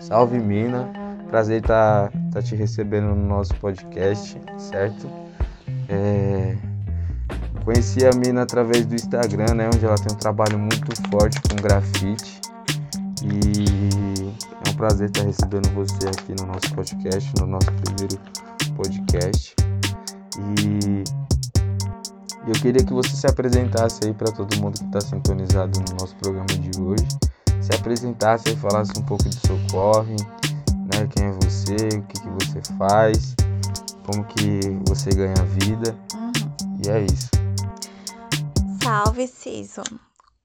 Salve Mina, prazer estar tá, tá te recebendo no nosso podcast, certo? É... Conheci a Mina através do Instagram, né, onde ela tem um trabalho muito forte com grafite e é um prazer estar tá recebendo você aqui no nosso podcast, no nosso primeiro podcast. E eu queria que você se apresentasse aí para todo mundo que está sintonizado no nosso programa de hoje. Se apresentasse e falasse um pouco do seu corre, né? Quem é você, o que, que você faz, como que você ganha vida. Uhum. E é isso. Salve, Ciso.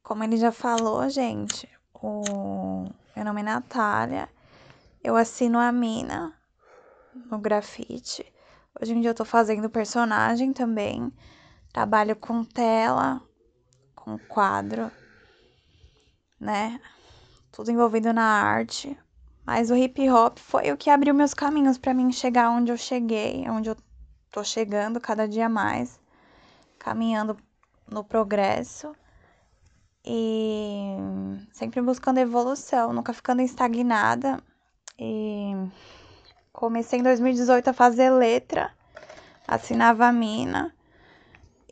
Como ele já falou, gente, o meu nome é Natália. Eu assino a Mina no grafite. Hoje em dia eu tô fazendo personagem também. Trabalho com tela, com quadro, né? Tudo envolvido na arte. Mas o hip hop foi o que abriu meus caminhos para mim chegar onde eu cheguei, onde eu tô chegando cada dia mais, caminhando no progresso e sempre buscando evolução, nunca ficando estagnada. E comecei em 2018 a fazer letra, assinava a mina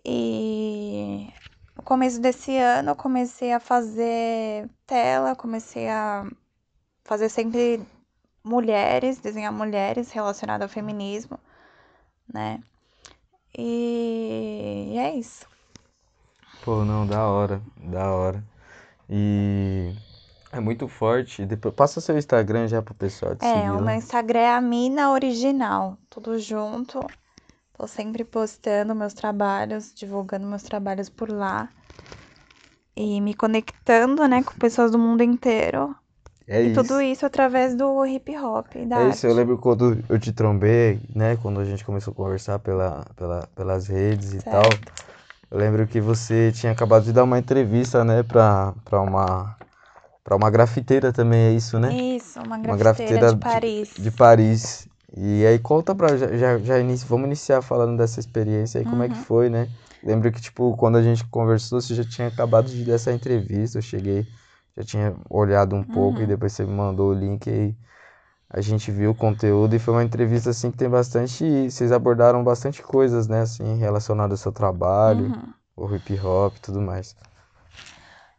e começo desse ano eu comecei a fazer tela, comecei a fazer sempre mulheres, desenhar mulheres relacionadas ao feminismo, né? E é isso. Pô, não, da hora, da hora. E é muito forte. Depois passa seu Instagram já pro pessoal te é, seguir. É, o meu Instagram é a Mina Original, tudo junto. Tô sempre postando meus trabalhos, divulgando meus trabalhos por lá. E me conectando, né, com pessoas do mundo inteiro. É e isso. tudo isso através do hip hop. Da é arte. isso, eu lembro quando eu te trombei, né? Quando a gente começou a conversar pela, pela, pelas redes e certo. tal. Eu lembro que você tinha acabado de dar uma entrevista, né, pra, pra uma. Pra uma grafiteira também, é isso, né? Isso, uma grafiteira, uma grafiteira de Paris. De, de Paris. E aí conta pra. Já, já, inicia, vamos iniciar falando dessa experiência aí, como uhum. é que uhum. foi, né? Lembro que, tipo, quando a gente conversou, você já tinha acabado de dar essa entrevista. Eu cheguei, já tinha olhado um pouco uhum. e depois você me mandou o link e a gente viu o conteúdo e foi uma entrevista assim que tem bastante. Vocês abordaram bastante coisas, né, assim, relacionadas ao seu trabalho, uhum. o hip hop e tudo mais.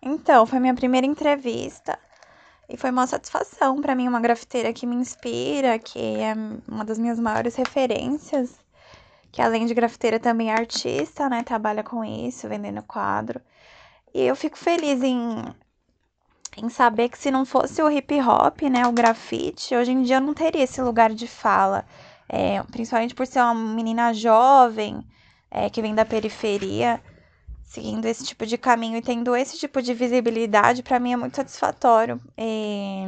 Então, foi minha primeira entrevista. E foi uma satisfação para mim, uma grafiteira que me inspira, que é uma das minhas maiores referências, que além de grafiteira também é artista, né? Trabalha com isso, vendendo quadro. E eu fico feliz em, em saber que se não fosse o hip hop, né, o grafite, hoje em dia eu não teria esse lugar de fala. É, principalmente por ser uma menina jovem, é, que vem da periferia seguindo esse tipo de caminho e tendo esse tipo de visibilidade, para mim é muito satisfatório. E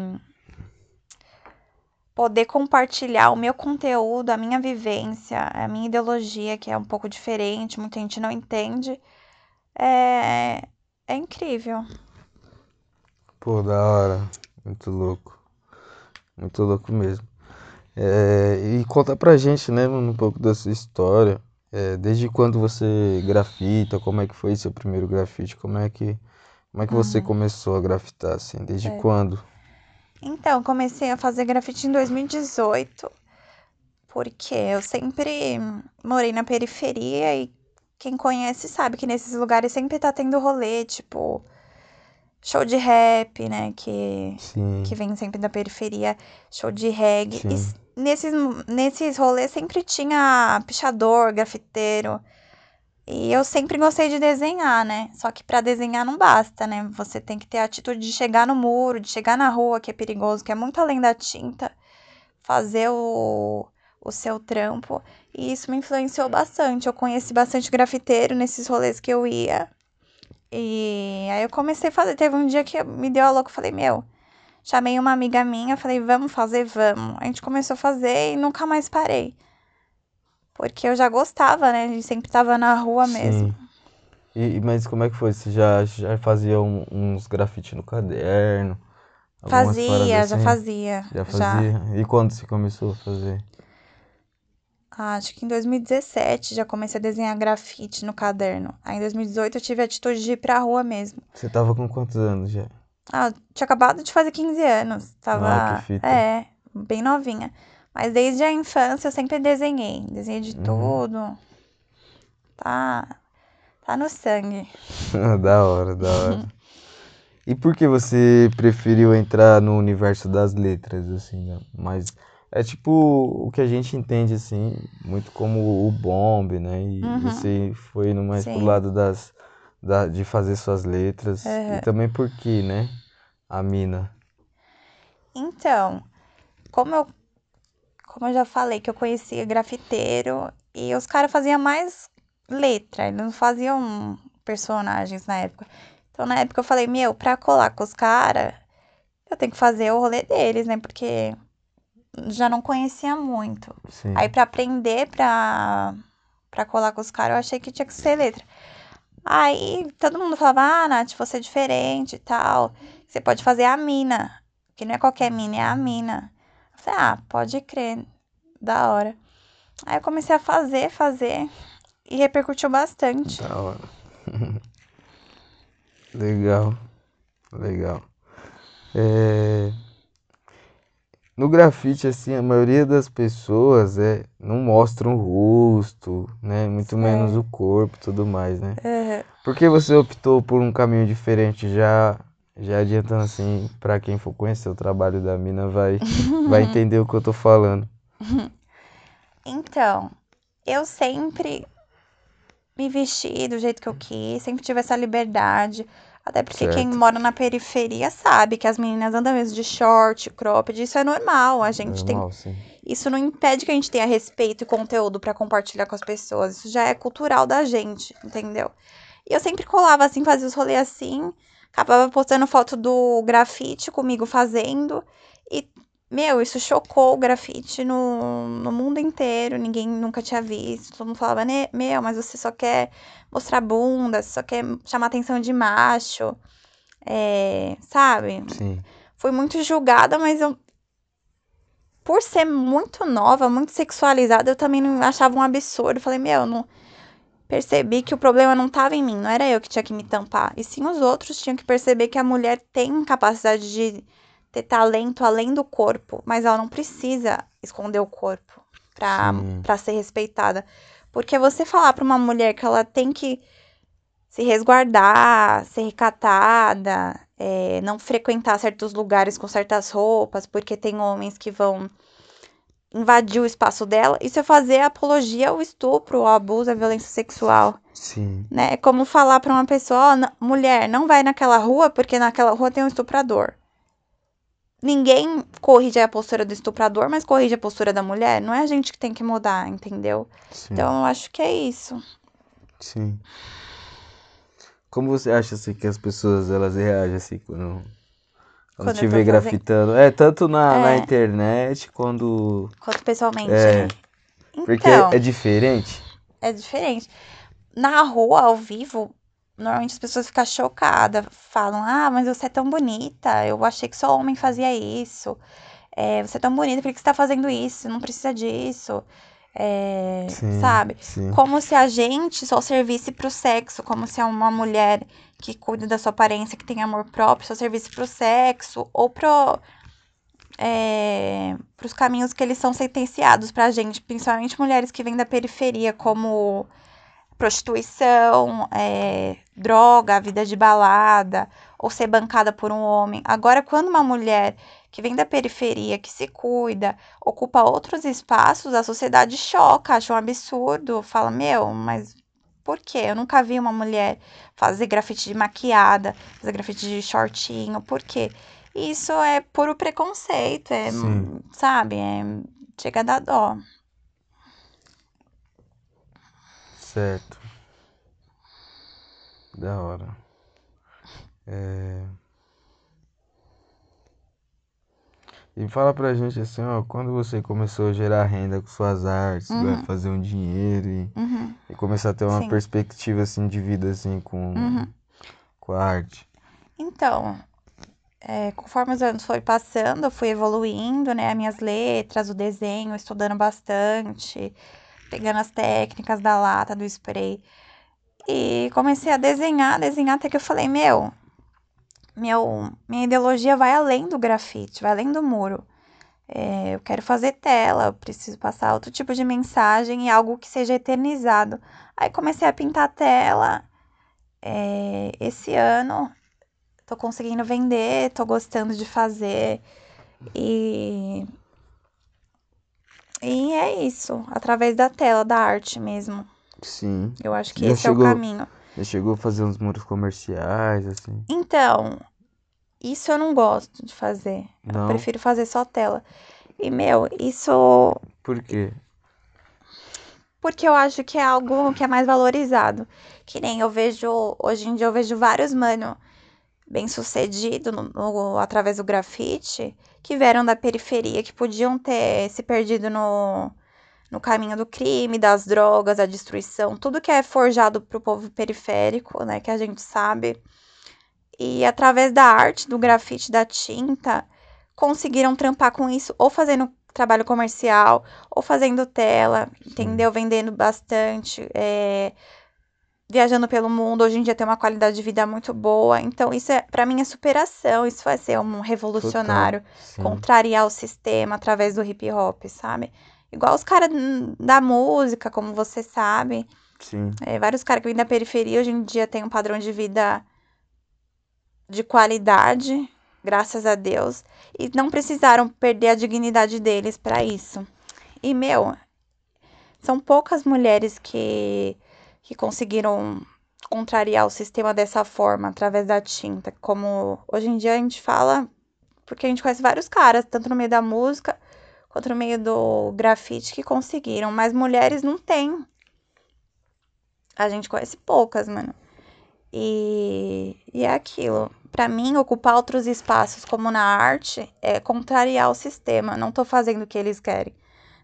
poder compartilhar o meu conteúdo, a minha vivência, a minha ideologia, que é um pouco diferente, muita gente não entende, é, é incrível. Pô, da hora. Muito louco. Muito louco mesmo. É, e conta pra gente, né, um pouco da sua história. É, desde quando você grafita? Como é que foi seu primeiro grafite? Como é que, como é que você uhum. começou a grafitar, assim? Desde é. quando? Então, comecei a fazer grafite em 2018, porque eu sempre morei na periferia e quem conhece sabe que nesses lugares sempre tá tendo rolê, tipo, show de rap, né? Que, que vem sempre da periferia, show de reggae. E nesses, nesses rolês sempre tinha pichador, grafiteiro. E eu sempre gostei de desenhar, né? Só que para desenhar não basta, né? Você tem que ter a atitude de chegar no muro, de chegar na rua, que é perigoso, que é muito além da tinta, fazer o, o seu trampo. E isso me influenciou bastante. Eu conheci bastante grafiteiro nesses rolês que eu ia. E aí eu comecei a fazer. Teve um dia que me deu a louca, falei, meu, chamei uma amiga minha, falei, vamos fazer, vamos. A gente começou a fazer e nunca mais parei. Porque eu já gostava, né? A gente sempre tava na rua Sim. mesmo. E, mas como é que foi? Você já, já fazia um, uns grafites no caderno? Fazia, assim? já fazia. Já fazia? Já. E quando você começou a fazer? Ah, acho que em 2017 já comecei a desenhar grafite no caderno. Aí em 2018 eu tive a atitude de ir pra rua mesmo. Você tava com quantos anos já? Ah, tinha acabado de fazer 15 anos. Tava. Ah, que fita. É, bem novinha. Mas desde a infância eu sempre desenhei. Desenhei de Uhum. tudo. Tá. Tá no sangue. Da hora, da hora. E por que você preferiu entrar no universo das letras, assim, né? Mas é tipo o que a gente entende, assim, muito como o bombe, né? E Uhum. você foi no mais pro Sim. lado das, da, de fazer suas letras. Aham. E também por que, né? A mina. Então, como eu, como eu já falei, que eu conhecia grafiteiro e os caras faziam mais letra, eles não faziam personagens na época. Então, na época eu falei, meu, pra colar com os caras, eu tenho que fazer o rolê deles, né? Porque já não conhecia muito. Sim. Aí, pra aprender pra, pra colar com os caras, eu achei que tinha que ser letra. Aí, todo mundo falava, ah, Nath, você é diferente e tal. Você pode fazer a mina, que não é qualquer mina, é a mina. Falei, ah, pode crer, da hora. Aí eu comecei a fazer, fazer, e repercutiu bastante. Da hora. Legal, legal. É, No grafite, assim, a maioria das pessoas é... não mostram o rosto, né? Muito menos o corpo e tudo mais, né? Aham. Por que você optou por um caminho diferente? Já, já adiantando assim, pra quem for conhecer o trabalho da mina, vai, vai entender o que eu tô falando. Então, eu sempre me vesti do jeito que eu quis, sempre tive essa liberdade. Até porque quem Certo. mora na periferia sabe que as meninas andam mesmo de short, cropped, isso é normal. A gente tem. Normal, sim. Isso não impede que a gente tenha respeito e conteúdo pra compartilhar com as pessoas. Isso já é cultural da gente, entendeu? E eu sempre colava assim, fazia os rolês assim, acabava postando foto do grafite comigo fazendo. E, meu, isso chocou o grafite no, no mundo inteiro. Ninguém nunca tinha visto. Todo mundo falava, "Ne- meu, mas você só quer mostrar bunda, você só quer chamar atenção de macho. É, sabe? Sim. fui muito julgada, mas eu. Por ser muito nova, muito sexualizada, eu também não achava um absurdo. Falei, meu, não. Percebi que o problema não estava em mim, não era eu que tinha que me tampar. E sim os outros tinham que perceber que a mulher tem capacidade de ter talento além do corpo, mas ela não precisa esconder o corpo pra ser respeitada. Porque você falar pra uma mulher que ela tem que se resguardar, ser recatada, é, não frequentar certos lugares com certas roupas, porque tem homens que vão invadir o espaço dela, isso é fazer apologia ao estupro, ao abuso, à violência sexual, Sim. né? É como falar pra uma pessoa, "N- mulher, não vai naquela rua porque naquela rua tem um estuprador. Ninguém corrige a postura do estuprador, mas corrige a postura da mulher. Não é a gente que tem que mudar, entendeu? Sim. Então eu acho que é isso. Sim. Como você acha assim que as pessoas elas reagem assim quando, quando Quando te vê fazendo- grafitando? É, tanto na, na É. internet quando. Quanto pessoalmente, É. né? Porque Então, é diferente. é diferente. Na rua, ao vivo, normalmente as pessoas ficam chocadas, falam: Ah, mas você é tão bonita, eu achei que só homem fazia isso. É, você é tão bonita, por que você tá fazendo isso? Não precisa disso. É, Sim, sabe? sim. Como se a gente só servisse pro sexo, como se uma mulher que cuida da sua aparência, que tem amor próprio, só servisse pro sexo ou pro, é, caminhos que eles são sentenciados pra gente, principalmente mulheres que vêm da periferia, como prostituição, é, droga, vida de balada, ou ser bancada por um homem. Agora, quando uma mulher que vem da periferia, que se cuida, ocupa outros espaços, a sociedade choca, acha um absurdo, fala, meu, mas por quê? Eu nunca vi uma mulher fazer grafite de maquiada, fazer grafite de shortinho, por quê? Isso é puro preconceito, é, Sim. sabe, é, chega a dar dó. Certo. Da hora. É... E fala pra gente assim, ó, quando você começou a gerar renda com suas artes, Uhum. né, fazer um dinheiro e, Uhum, e começar a ter uma Sim. perspectiva assim de vida assim com, uhum. com a arte. Então, é, conforme os anos foram passando, eu fui evoluindo, né? As minhas letras, o desenho, estudando bastante, pegando as técnicas da lata, do spray. E comecei a desenhar, desenhar, até que eu falei, meu, meu, minha ideologia vai além do grafite, vai além do muro. É, eu quero fazer tela, eu preciso passar outro tipo de mensagem e algo que seja eternizado. Aí comecei a pintar tela. É, esse ano tô conseguindo vender, tô gostando de fazer. E. E é isso, através da tela, da arte mesmo. Sim. Eu acho que Já esse chegou- é o caminho. Já chegou a fazer uns muros comerciais, assim? Então, isso eu não gosto de fazer. Eu Não? prefiro fazer só tela. E, meu, isso Por quê? porque eu acho que é algo que é mais valorizado. Que nem eu vejo, hoje em dia eu vejo vários mano bem sucedido no, no- através do grafite que vieram da periferia, que podiam ter se perdido no, no caminho do crime, das drogas, da destruição, tudo que é forjado pro povo periférico, né, que a gente sabe. E através da arte, do grafite, da tinta, conseguiram trampar com isso, ou fazendo trabalho comercial, ou fazendo tela, entendeu? Vendendo bastante, é, viajando pelo mundo. Hoje em dia tem uma qualidade de vida muito boa. Então, isso é, para mim é superação. Isso vai ser um revolucionário, Total. Contrariar o sistema através do hip hop, sabe? Igual os caras da música, como você sabe. Sim. É, vários caras que vêm da periferia hoje em dia têm um padrão de vida de qualidade, graças a Deus, e não precisaram perder a dignidade deles para isso. E, meu, são poucas mulheres que, que conseguiram contrariar o sistema dessa forma, através da tinta. Como hoje em dia a gente fala, porque a gente conhece vários caras, tanto no meio da música quanto no meio do grafite, que conseguiram, mas mulheres não têm. A gente conhece poucas, mano. E, e é aquilo. Pra mim, ocupar outros espaços, como na arte, é contrariar o sistema. Não tô fazendo o que eles querem.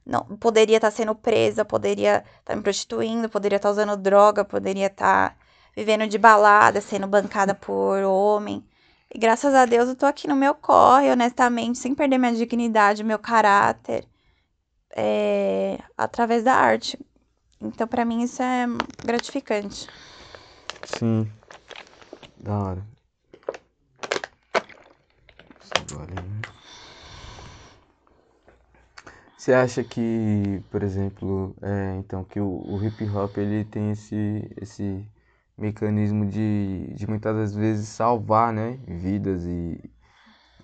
Não, poderia estar sendo presa, poderia estar me prostituindo, poderia estar usando droga, poderia estar vivendo de balada, sendo bancada por homem. E graças a Deus eu tô aqui no meu corre, honestamente, sem perder minha dignidade, meu caráter, é, através da arte. Então, pra mim, isso é gratificante. Sim. Da hora. Né? Você acha que, por exemplo, é, então, que o, o hip hop ele tem esse, esse mecanismo de, de muitas das vezes salvar, né, vidas e,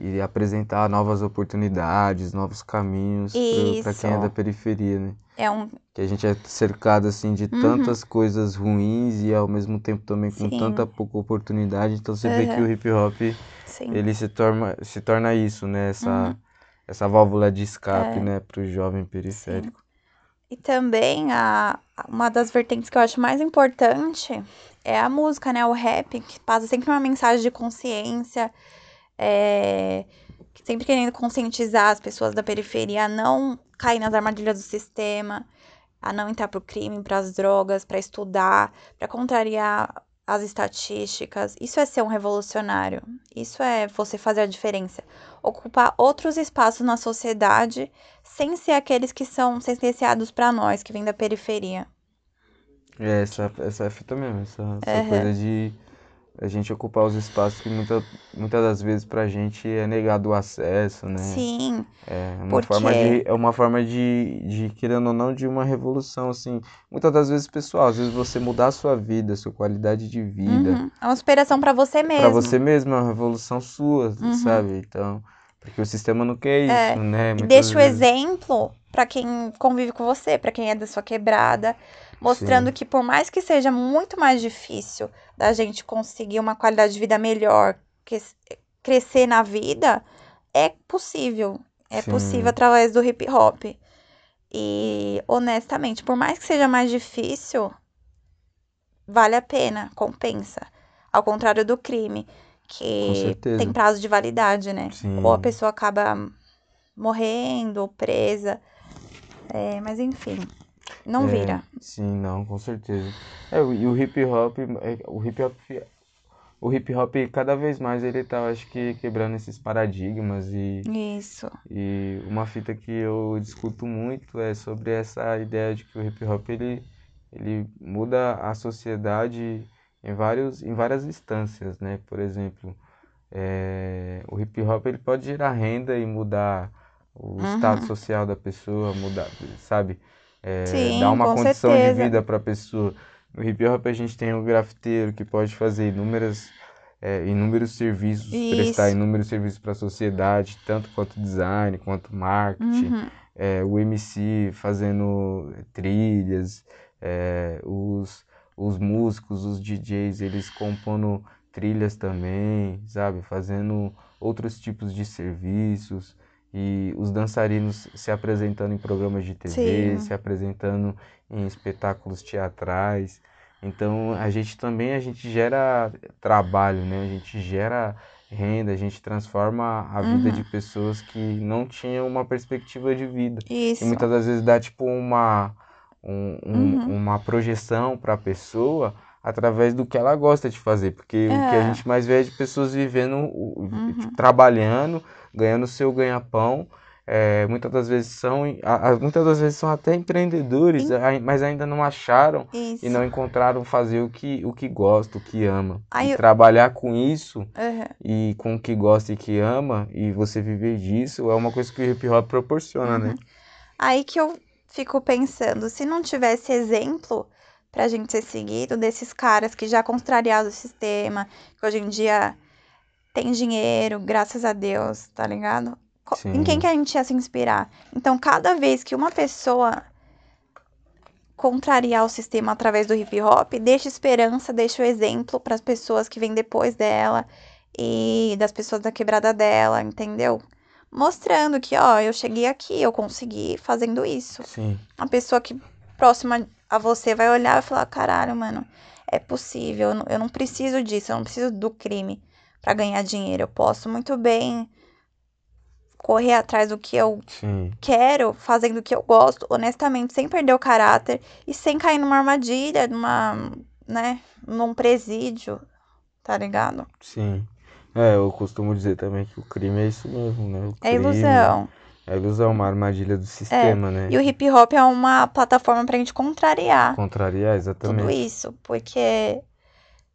e apresentar novas oportunidades, novos caminhos para quem é da periferia, né? É um. Que a gente é cercado assim de Uhum. tantas coisas ruins e ao mesmo tempo também com Sim. tanta pouca oportunidade. Então você vê que o hip hop Sim. ele se torna, se torna isso, né? Essa, Uhum. essa válvula de escape, É. né, para o jovem periférico. E também a, uma das vertentes que eu acho mais importante é a música, né? O rap, que passa sempre uma mensagem de consciência, é, sempre querendo conscientizar as pessoas da periferia a não cair nas armadilhas do sistema, a não entrar pro crime, pras drogas, para estudar, para contrariar as estatísticas. Isso é ser um revolucionário. Isso é você fazer a diferença. Ocupar outros espaços na sociedade sem ser aqueles que são sentenciados para nós, que vêm da periferia. É essa, essa é a fita mesmo, essa, essa Aham. coisa de a gente ocupar os espaços que muita, muitas das vezes pra gente é negado o acesso, né? Sim, É uma Porque- forma de, é uma forma de, de, querendo ou não, de uma revolução, assim. Muitas das vezes, pessoal, às vezes você mudar a sua vida, a sua qualidade de vida, uhum. é uma inspiração para você mesmo. pra você mesmo, é uma revolução sua, Uhum. sabe? Então, porque o sistema não quer isso, É, né? Muitas deixa o vezes. exemplo para quem convive com você, para quem é da sua quebrada, mostrando Sim. que por mais que seja muito mais difícil da gente conseguir uma qualidade de vida melhor, que crescer na vida, é possível. É Sim. possível através do hip hop. E honestamente, por mais que seja mais difícil, vale a pena, compensa. Ao contrário do crime, Com que certeza. tem prazo de validade, né? Sim. Ou a pessoa acaba morrendo ou presa. É, mas enfim, não É, vira. Sim, não, com certeza. É, e o hip hop, é, o hip hop, o hip hop cada vez mais ele tá, acho que quebrando esses paradigmas e Isso. E uma fita que eu discuto muito é sobre essa ideia de que o hip hop ele, ele muda a sociedade em vários, em várias instâncias, né? Por exemplo, É, o hip hop ele pode gerar renda e mudar o Uhum. estado social da pessoa, mudar, sabe? É, Sim, dar uma condição de certeza. vida para a pessoa. No hip hop a gente tem o grafiteiro que pode fazer inúmeras, é, inúmeros serviços, prestar Isso. inúmeros serviços para a sociedade, tanto quanto design, quanto marketing. Uhum. É, o MC fazendo trilhas, os, os músicos, os DJs, eles compondo trilhas também, sabe? Fazendo outros tipos de serviços e os dançarinos se apresentando em programas de TV, Sim. se apresentando em espetáculos teatrais. Então, a gente também a gente gera trabalho, né? A gente gera renda, a gente transforma a vida Uhum. de pessoas que não tinham uma perspectiva de vida. E Isso. muitas das vezes dá tipo uma, um- um- Uhum. uma projeção para a pessoa através do que ela gosta de fazer. Porque o que a É. gente mais vê é de pessoas vivendo, o- Uhum. tipo, trabalhando, ganhando seu ganha-pão. É, muitas das vezes são, a- a- muitas das vezes são até empreendedores, Em- ai- mas ainda não acharam Isso. e não encontraram fazer o que, o que gosta, o que ama. E eu- trabalhar com isso Uhum. e com o que gosta e que ama, e você viver disso, é uma coisa que o hip hop proporciona, né? Uhum. Aí que eu fico pensando, se não tivesse exemplo pra gente ser seguido desses caras que já contrariaram o sistema, que hoje em dia tem dinheiro, graças a Deus, tá ligado? Co- Em quem Sim. que a gente ia se inspirar? Então, cada vez que uma pessoa contrariar o sistema através do hip hop, deixa esperança, deixa o exemplo para as pessoas que vêm depois dela e das pessoas da quebrada dela, entendeu? Mostrando que, ó, eu cheguei aqui, eu consegui fazendo isso. Sim. A pessoa que próxima a você vai olhar e falar: caralho, mano, é possível, eu não, eu não preciso disso, eu não preciso do crime para ganhar dinheiro. Eu posso muito bem correr atrás do que eu Sim. quero, fazendo o que eu gosto, honestamente, sem perder o caráter e sem cair numa armadilha, numa, né, num presídio, tá ligado? Sim. É, eu costumo dizer também que o crime é isso mesmo, né? O É crime ilusão. É ilusão, uma armadilha do sistema, né? E o hip hop é uma plataforma pra gente contrariar Contrariar, tudo exatamente. isso, porque,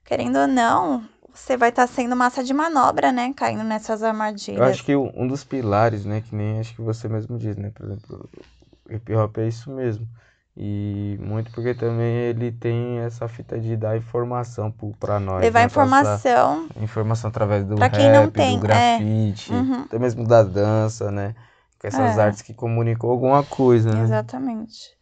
querendo ou não, você vai estar sendo massa de manobra, né? Caindo nessas Eu armadilhas. acho que o- um dos pilares, né, que nem acho que você mesmo diz, né? Por exemplo, o hip hop é isso mesmo. E muito porque também ele tem essa fita de dar informação pra nós, Levar né? Passar informação. informação através do Pra quem não rap, tem, do é. grafite, Uhum. até mesmo da dança, né? Com essas É. artes que comunicam alguma coisa, né? Exatamente.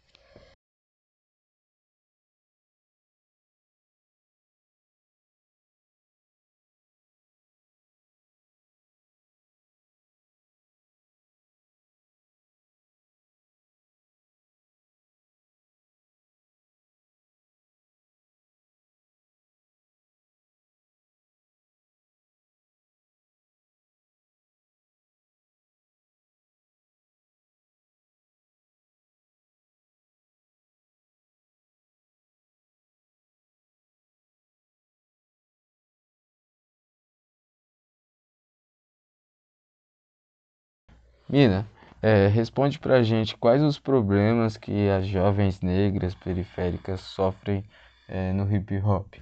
Mina, é, responde pra gente quais os problemas que as jovens negras periféricas sofrem é, no hip hop.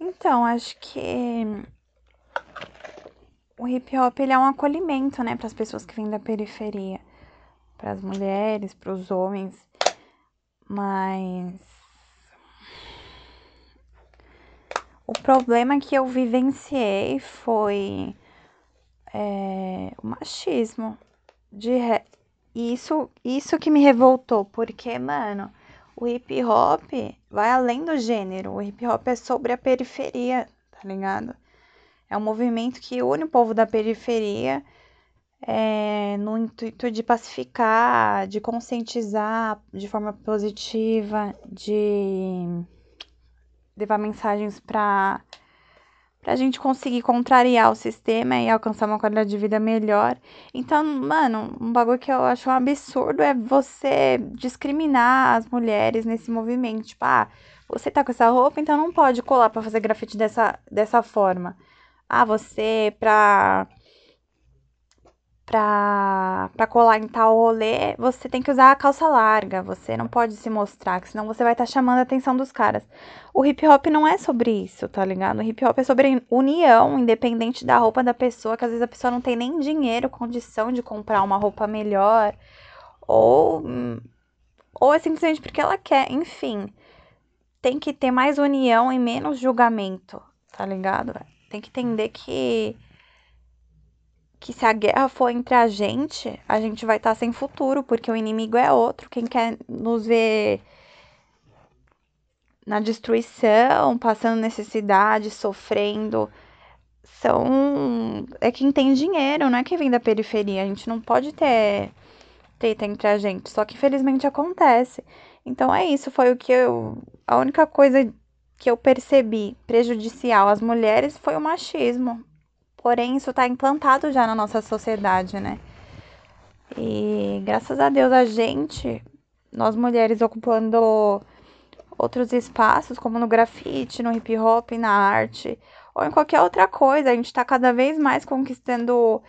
Então, acho que o hip hop ele é um acolhimento, né, para as pessoas que vêm da periferia, para as mulheres, para os homens, mas o problema que eu vivenciei foi é, o machismo de re... isso isso que me revoltou, porque, mano, o hip hop vai além do gênero. O hip hop é sobre a periferia, tá ligado? É um movimento que une o povo da periferia é, no intuito de pacificar, de conscientizar de forma positiva, de levar mensagens para pra gente conseguir contrariar o sistema e alcançar uma qualidade de vida melhor. Então, mano, um bagulho que eu acho um absurdo é você discriminar as mulheres nesse movimento. Tipo, ah, você tá com essa roupa, então não pode colar pra fazer grafite dessa, dessa forma. Ah, você pra pra colar em tal rolê, você tem que usar a calça larga. Você não pode se mostrar, senão você vai estar tá chamando a atenção dos caras. O hip hop não é sobre isso, tá ligado? O hip hop é sobre união, independente da roupa da pessoa, que às vezes a pessoa não tem nem dinheiro, condição de comprar uma roupa melhor. Ou. Ou é simplesmente porque ela quer, enfim. Tem que ter mais união e menos julgamento, tá ligado? Tem que entender que que se a guerra for entre a gente, a gente vai estar tá sem futuro, porque o inimigo é outro. Quem quer nos ver na destruição, passando necessidade, sofrendo, são é quem tem dinheiro, não é quem vem da periferia. A gente não pode ter treta entre a gente, só que infelizmente acontece. Então é isso, foi o que eu a única coisa que eu percebi prejudicial às mulheres foi o machismo. Porém, isso está implantado já na nossa sociedade, né? E graças a Deus a gente, nós mulheres ocupando outros espaços, como no grafite, no hip hop, na arte, ou em qualquer outra coisa, a gente está cada vez mais conquistando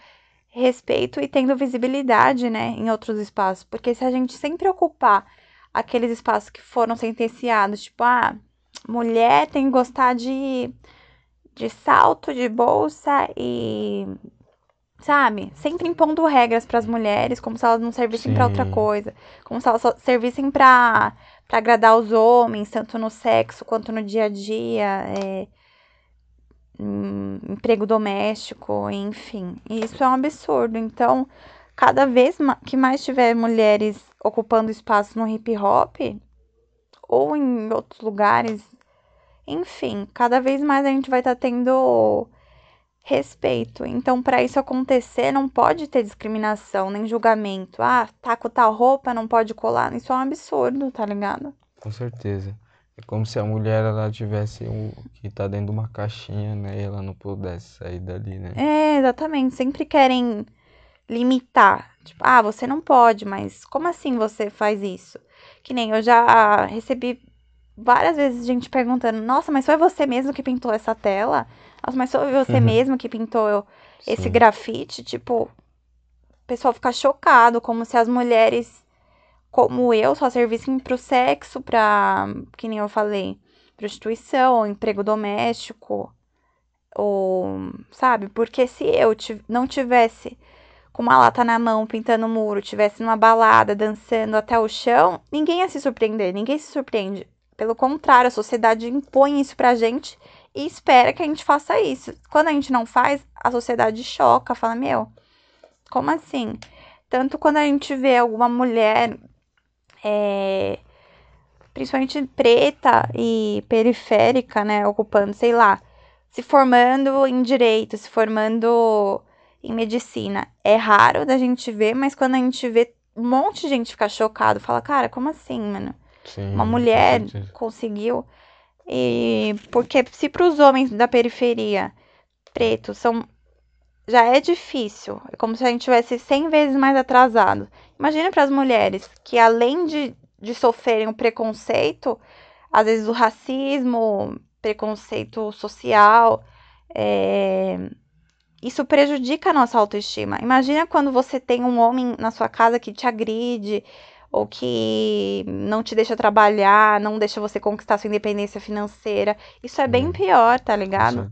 respeito e tendo visibilidade, né, em outros espaços. Porque se a gente sempre ocupar aqueles espaços que foram sentenciados, tipo, ah, mulher tem que gostar de de salto, de bolsa e sabe? Sempre impondo regras para as mulheres, como se elas não servissem para outra coisa, como se elas só servissem para para agradar os homens, tanto no sexo quanto no dia a dia, é, emprego doméstico, enfim. E isso é um absurdo. Então, cada vez que mais tiver mulheres ocupando espaço no hip hop ou em outros lugares enfim, cada vez mais a gente vai estar tá tendo respeito. Então, para isso acontecer, não pode ter discriminação, nem julgamento. Ah, tá com tal roupa, não pode colar. Isso é um absurdo, tá ligado? Com certeza. É como se a mulher ela tivesse um que tá dentro de uma caixinha, né, e ela não pudesse sair dali, né? É, exatamente. Sempre querem limitar. Tipo, ah, você não pode, mas como assim você faz isso? Que nem eu já recebi várias vezes gente perguntando: Nossa, mas foi você mesmo que pintou essa tela? Nossa, mas foi você uhum. mesmo que pintou esse Sim. grafite? Tipo, o pessoal fica chocado, como se as mulheres, como eu, só servissem pro sexo, pra, que nem eu falei, prostituição, emprego doméstico, ou, sabe? Porque se eu não tivesse com uma lata na mão, pintando o muro, tivesse numa balada, dançando até o chão, ninguém ia se surpreender, ninguém se surpreende. Pelo contrário, a sociedade impõe isso pra gente e espera que a gente faça isso. Quando a gente não faz, a sociedade choca, fala: Meu, como assim? Tanto quando a gente vê alguma mulher, é, principalmente preta e periférica, né, ocupando, sei lá, se formando em direito, se formando em medicina. É raro da gente ver, mas quando a gente vê um monte de gente ficar chocado, fala: Cara, como assim, mano? Sim, uma mulher conseguiu. E porque se para os homens da periferia pretos são já é difícil, é como se a gente tivesse 100 vezes mais atrasado. Imagina para as mulheres que além de, de sofrerem o preconceito, às vezes o racismo, preconceito social, é... isso prejudica a nossa autoestima. Imagina quando você tem um homem na sua casa que te agride, ou que não te deixa trabalhar, não deixa você conquistar sua independência financeira. Isso é bem hum, pior, tá ligado?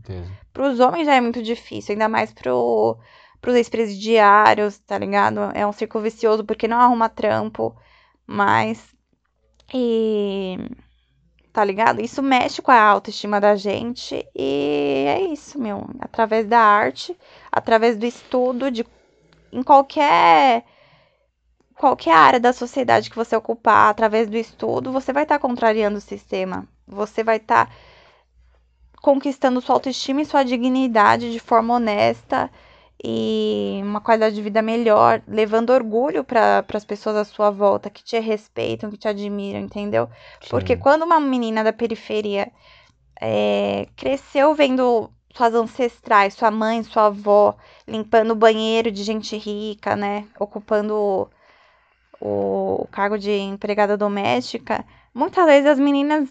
Para os homens já é muito difícil, ainda mais pro, pros ex-presidiários, tá ligado? É um círculo vicioso porque não arruma trampo, mas. E. Tá ligado? Isso mexe com a autoestima da gente e é isso, meu. Através da arte, através do estudo, de em qualquer qualquer área da sociedade que você ocupar através do estudo, você vai estar tá contrariando o sistema. Você vai estar tá conquistando sua autoestima e sua dignidade de forma honesta e uma qualidade de vida melhor, levando orgulho para as pessoas à sua volta que te respeitam, que te admiram, entendeu? Sim. Porque quando uma menina da periferia é, cresceu vendo suas ancestrais, sua mãe, sua avó, limpando o banheiro de gente rica, né? Ocupando o, cargo de empregada doméstica, muitas vezes as meninas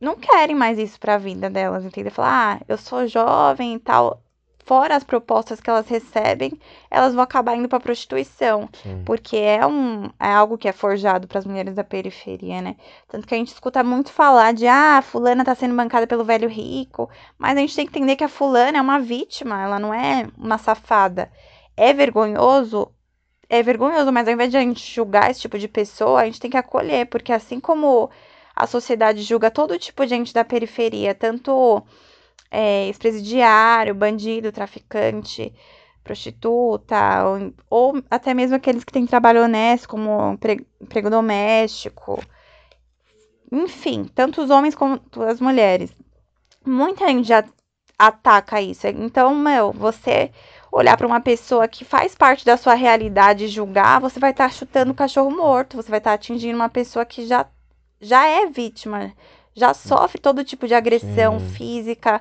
não querem mais isso para a vida delas, entendeu? Falar, ah, eu sou jovem e tal. fora as propostas que elas recebem, elas vão acabar indo para prostituição, Sim. porque é um é algo que é forjado para as mulheres da periferia, né? Tanto que a gente escuta muito falar de ah, fulana tá sendo bancada pelo velho rico, mas a gente tem que entender que a fulana é uma vítima, ela não é uma safada. É vergonhoso? É vergonhoso, mas ao invés de a gente julgar esse tipo de pessoa, a gente tem que acolher, porque assim como a sociedade julga todo tipo de gente da periferia, tanto é, ex-presidiário, bandido, traficante, prostituta, ou, ou, até mesmo aqueles que têm trabalho honesto, como emprego, doméstico. Enfim, tanto os homens quanto as mulheres. Muita gente já ataca isso. Então, meu, você olhar para uma pessoa que faz parte da sua realidade e julgar, você vai estar tá chutando o cachorro morto, você vai estar tá atingindo uma pessoa que já, já é vítima, já sofre todo tipo de agressão Sim. física,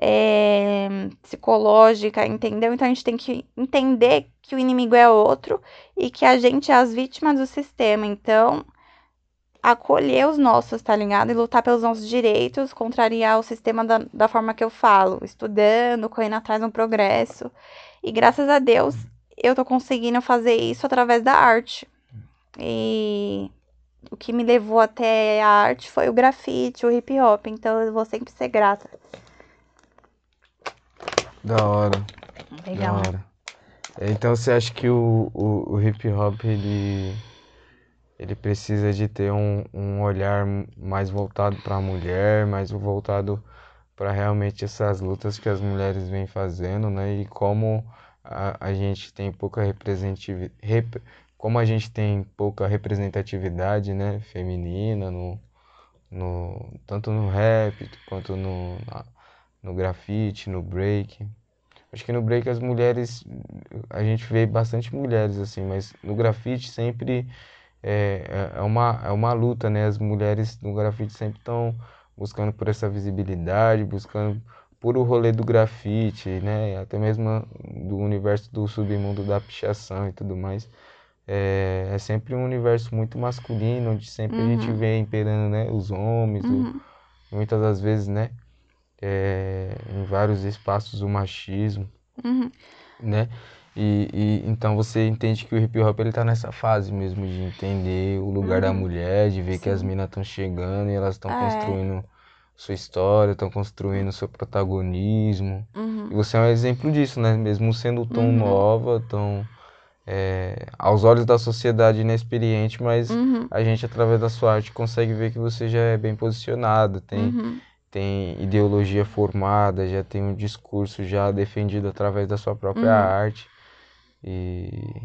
é, psicológica, entendeu? Então a gente tem que entender que o inimigo é outro e que a gente é as vítimas do sistema. Então, acolher os nossos, tá ligado? E lutar pelos nossos direitos, contrariar o sistema da, da forma que eu falo, estudando, correndo atrás do progresso. E graças a Deus, eu tô conseguindo fazer isso através da arte. E o que me levou até a arte foi o grafite, o hip hop. Então eu vou sempre ser grata. Da hora. Legal. Da hora. Então você acha que o, o, o hip hop ele, ele precisa de ter um, um olhar mais voltado para a mulher, mais voltado para realmente essas lutas que as mulheres vêm fazendo, né? E como a, a gente tem pouca representatividade, rep, como a gente tem pouca representatividade, né, feminina no, no tanto no rap quanto no, no grafite, no break. Acho que no break as mulheres, a gente vê bastante mulheres assim, mas no grafite sempre é, é, é uma, é uma luta, né? As mulheres no grafite sempre estão buscando por essa visibilidade, buscando por o rolê do grafite, né? Até mesmo do universo do submundo da pichação e tudo mais. É, é sempre um universo muito masculino, onde sempre uhum. a gente uhum. vê imperando né, os homens, uhum. o, muitas das vezes, né? É, em vários espaços o machismo, uhum. né? E, e, então você entende que o hip hop ele tá nessa fase mesmo de entender o lugar da uhum. mulher, de ver Sim. que as minas estão chegando e elas estão é. construindo sua história, estão construindo seu protagonismo. Uhum. E você é um exemplo disso, né? Mesmo sendo tão uhum. nova, tão é, aos olhos da sociedade inexperiente, mas uhum. a gente através da sua arte consegue ver que você já é bem posicionado, tem uhum. tem ideologia formada, já tem um discurso já defendido através da sua própria uhum. arte. E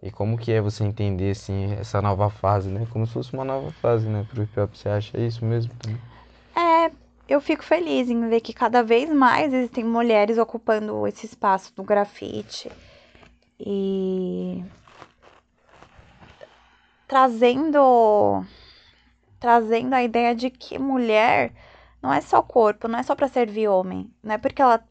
e como que é você entender assim essa nova fase, né? Como se fosse uma nova fase, né, pro hip hop. Você acha isso mesmo? É, eu fico feliz em ver que cada vez mais existem mulheres ocupando esse espaço do grafite e trazendo trazendo a ideia de que mulher não é só corpo, não é só para servir homem, não é porque ela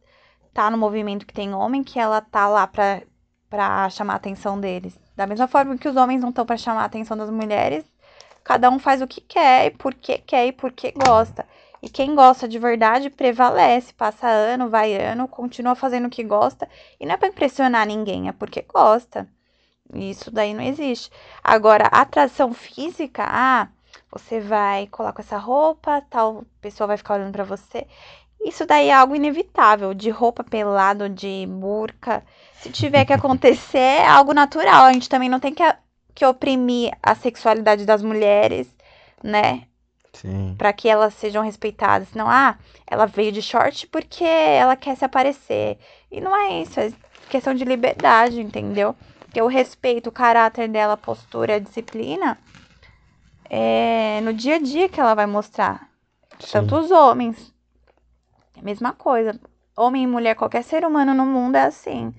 tá no movimento que tem homem que ela tá lá para para chamar a atenção deles. Da mesma forma que os homens não estão para chamar a atenção das mulheres, cada um faz o que quer, e por que quer e por que gosta. E quem gosta de verdade prevalece, passa ano, vai ano, continua fazendo o que gosta. E não é para impressionar ninguém, é porque gosta. Isso daí não existe. Agora, atração física, ah, você vai colar essa roupa, tal pessoa vai ficar olhando para você. Isso daí é algo inevitável, de roupa pelado, de burca. Se tiver que acontecer, é algo natural. A gente também não tem que, que oprimir a sexualidade das mulheres, né? Para que elas sejam respeitadas. Senão, ah, ela veio de short porque ela quer se aparecer. E não é isso, é questão de liberdade, entendeu? Que o respeito, o caráter dela, a postura, a disciplina, é no dia a dia que ela vai mostrar. Sim. Tanto os homens. Mesma coisa. Homem e mulher, qualquer ser humano no mundo é assim.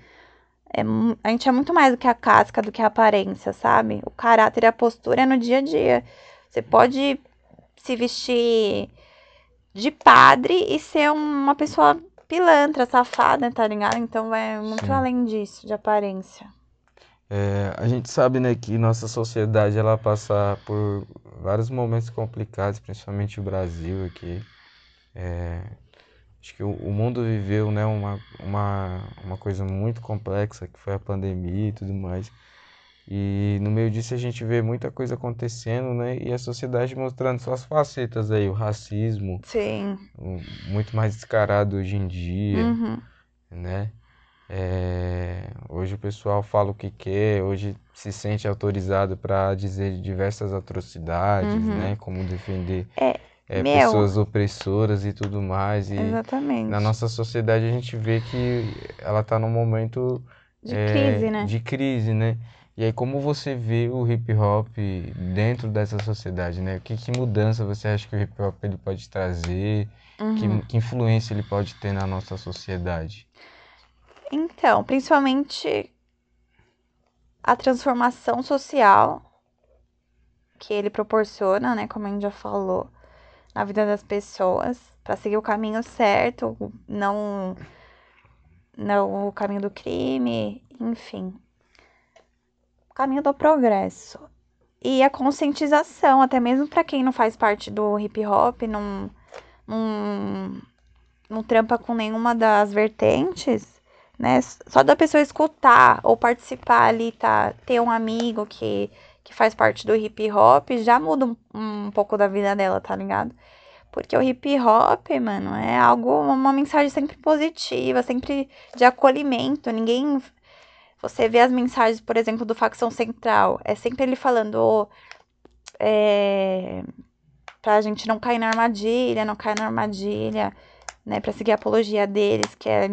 É, a gente é muito mais do que a casca, do que a aparência, sabe? O caráter e a postura é no dia a dia. Você pode se vestir de padre e ser uma pessoa pilantra, safada, tá ligado? Então vai muito Sim. além disso, de aparência. É, a gente sabe, né, que nossa sociedade ela passa por vários momentos complicados, principalmente o Brasil aqui. É, acho que o, o mundo viveu, né, uma, uma, uma coisa muito complexa, que foi a pandemia e tudo mais. E no meio disso a gente vê muita coisa acontecendo, né? E a sociedade mostrando suas facetas aí, o racismo. Sim. Muito mais descarado hoje em dia, Uhum. né? É, hoje o pessoal fala o que quer, hoje se sente autorizado para dizer diversas atrocidades, Uhum. né? Como defender É, é, pessoas opressoras e tudo mais. E Exatamente. na nossa sociedade a gente vê que ela está num momento De é, crise, né? de crise, né? E aí como você vê o hip hop dentro dessa sociedade, né? Que, que mudança você acha que o hip hop ele pode trazer? Uhum. Que, que influência ele pode ter na nossa sociedade? Então, principalmente a transformação social que ele proporciona, né, como a gente já falou, na vida das pessoas, para seguir o caminho certo, não não o caminho do crime, enfim. O caminho do progresso. E a conscientização, até mesmo para quem não faz parte do hip hop, não, não, não trampa com nenhuma das vertentes, né? Só da pessoa escutar ou participar ali, tá? Ter um amigo que, que faz parte do hip hop já muda um, um pouco da vida dela, tá ligado? Porque o hip hop, mano, é algo, uma mensagem sempre positiva, sempre de acolhimento. Ninguém. Você vê as mensagens, por exemplo, do Facção Central, é sempre ele falando. É, pra gente não cair na armadilha, não cair na armadilha, né? Pra seguir a apologia deles, que é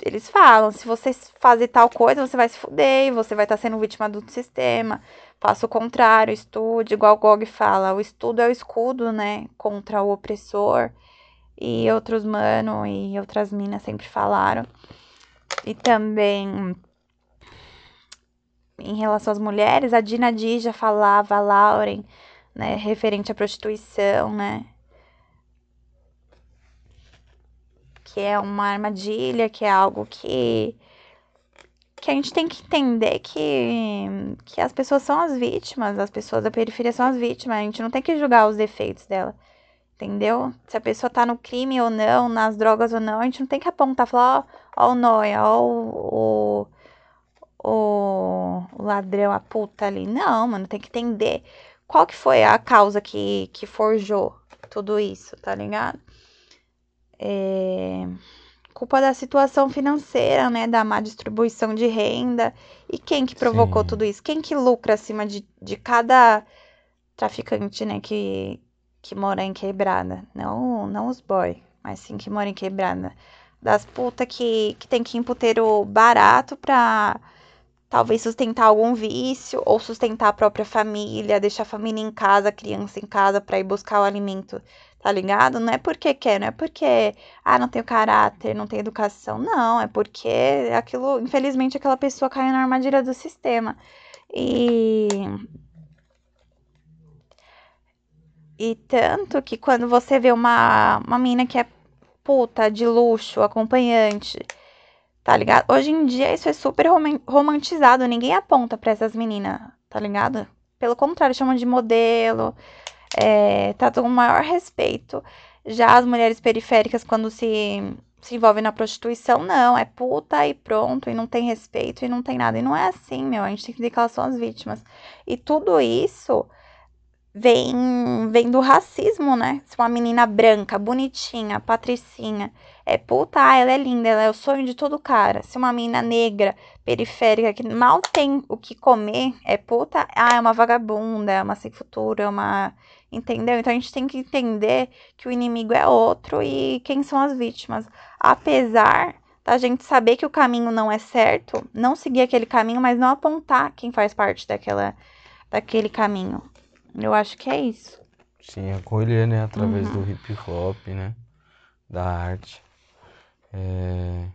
eles falam, se você fazer tal coisa, você vai se fuder, você vai estar sendo vítima do sistema. Faça o contrário, estude, igual Gog fala, o estudo é o escudo, né, contra o opressor. E outros mano e outras minas sempre falaram. E também em relação às mulheres, a Dina Di já falava, a Lauren, né, referente à prostituição, né, que é uma armadilha, que é algo que que a gente tem que entender que, que as pessoas são as vítimas, as pessoas da periferia são as vítimas, a gente não tem que julgar os defeitos dela, entendeu? Se a pessoa tá no crime ou não, nas drogas ou não, a gente não tem que apontar, falar, ó, ó o noia, ó o, o, o ladrão, a puta ali. Não, mano, tem que entender qual que foi a causa que, que forjou tudo isso, tá ligado? É, culpa da situação financeira, né? Da má distribuição de renda. E quem que provocou Sim. tudo isso? Quem que lucra acima de, de cada traficante, né? Que, que mora em quebrada? Não, não os boy, mas sim que mora em quebrada. Das putas que, que tem que ir em puteiro barato pra talvez sustentar algum vício ou sustentar a própria família, deixar a família em casa, a criança em casa pra ir buscar o alimento, tá ligado? Não é porque quer, não é porque, ah, não tem caráter, não tem educação. Não, é porque aquilo, infelizmente, aquela pessoa caiu na armadilha do sistema. E. E tanto que quando você vê uma, uma mina que é puta, de luxo, acompanhante, tá ligado? Hoje em dia isso é super roman- romantizado, ninguém aponta pra essas meninas, tá ligado? Pelo contrário, chamam de modelo, é, tratam com o maior respeito. Já as mulheres periféricas, quando se, se envolvem na prostituição, não, é puta e pronto, e não tem respeito e não tem nada. E não é assim, meu, a gente tem que entender que elas são as vítimas. E tudo isso vem, vem do racismo, né? Se uma menina branca, bonitinha, patricinha, é puta, ah, ela é linda, ela é o sonho de todo cara. Se uma menina negra, periférica, que mal tem o que comer, é puta, ah, é uma vagabunda, é uma sem futuro, é uma. Entendeu? Então a gente tem que entender que o inimigo é outro e quem são as vítimas. Apesar da gente saber que o caminho não é certo, não seguir aquele caminho, mas não apontar quem faz parte daquela, daquele caminho. Eu acho que é isso. Sim, acolher, né, através Uhum. do hip hop, né, da arte. É...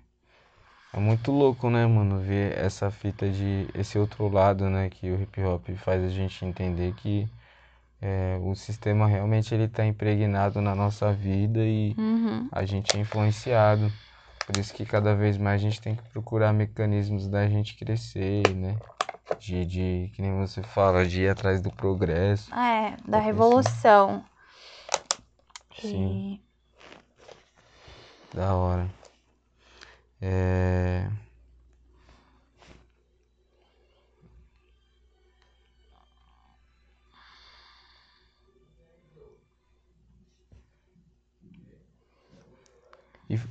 é muito louco, né, mano, ver essa fita de esse outro lado, né, que o hip hop faz a gente entender que é, o sistema realmente ele tá impregnado na nossa vida e Uhum. a gente é influenciado. Por isso que cada vez mais a gente tem que procurar mecanismos da gente crescer, né? De, de, que nem você fala, de ir atrás do progresso. É, da revolução. Sim. E Da hora. É...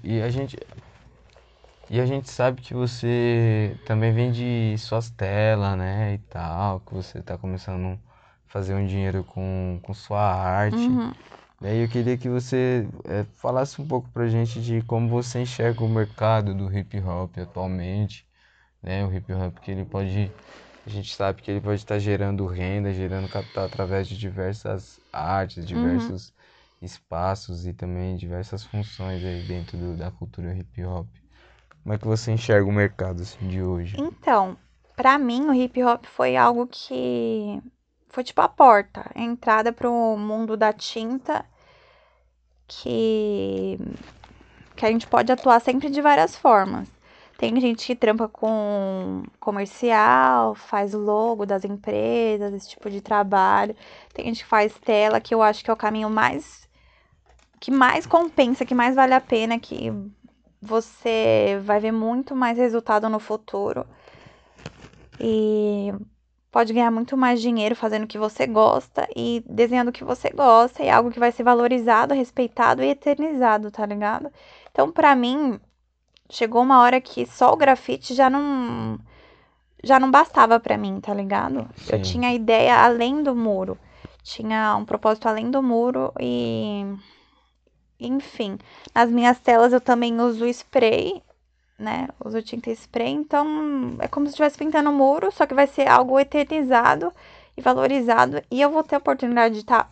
E, e a gente e a gente sabe que você também vende suas telas, né, e tal, que você está começando a fazer um dinheiro com, com sua arte. Uhum. Daí eu queria que você é, falasse um pouco pra gente de como você enxerga o mercado do hip hop atualmente, né? O hip hop que ele pode, a gente sabe que ele pode estar gerando renda, gerando capital através de diversas artes, diversos espaços e também diversas funções aí dentro do, da cultura hip hop. Como é que você enxerga o mercado assim, de hoje? Então, pra mim, o hip hop foi algo que foi tipo a porta, a entrada pro mundo da tinta, que, que a gente pode atuar sempre de várias formas. Tem gente que trampa com comercial, faz logo das empresas, esse tipo de trabalho. Tem gente que faz tela, que eu acho que é o caminho mais. Que mais compensa, que mais vale a pena, que você vai ver muito mais resultado no futuro. E pode ganhar muito mais dinheiro fazendo o que você gosta e desenhando o que você gosta, e algo que vai ser valorizado, respeitado e eternizado, tá ligado? Então, pra mim, chegou uma hora que só o grafite já não já não bastava pra mim, tá ligado? Eu Sim. tinha ideia além do muro. Tinha um propósito além do muro e enfim, nas minhas telas eu também uso spray, né? Uso tinta spray, então é como se estivesse pintando muro, só que vai ser algo eternizado e valorizado. E eu vou ter a oportunidade de estar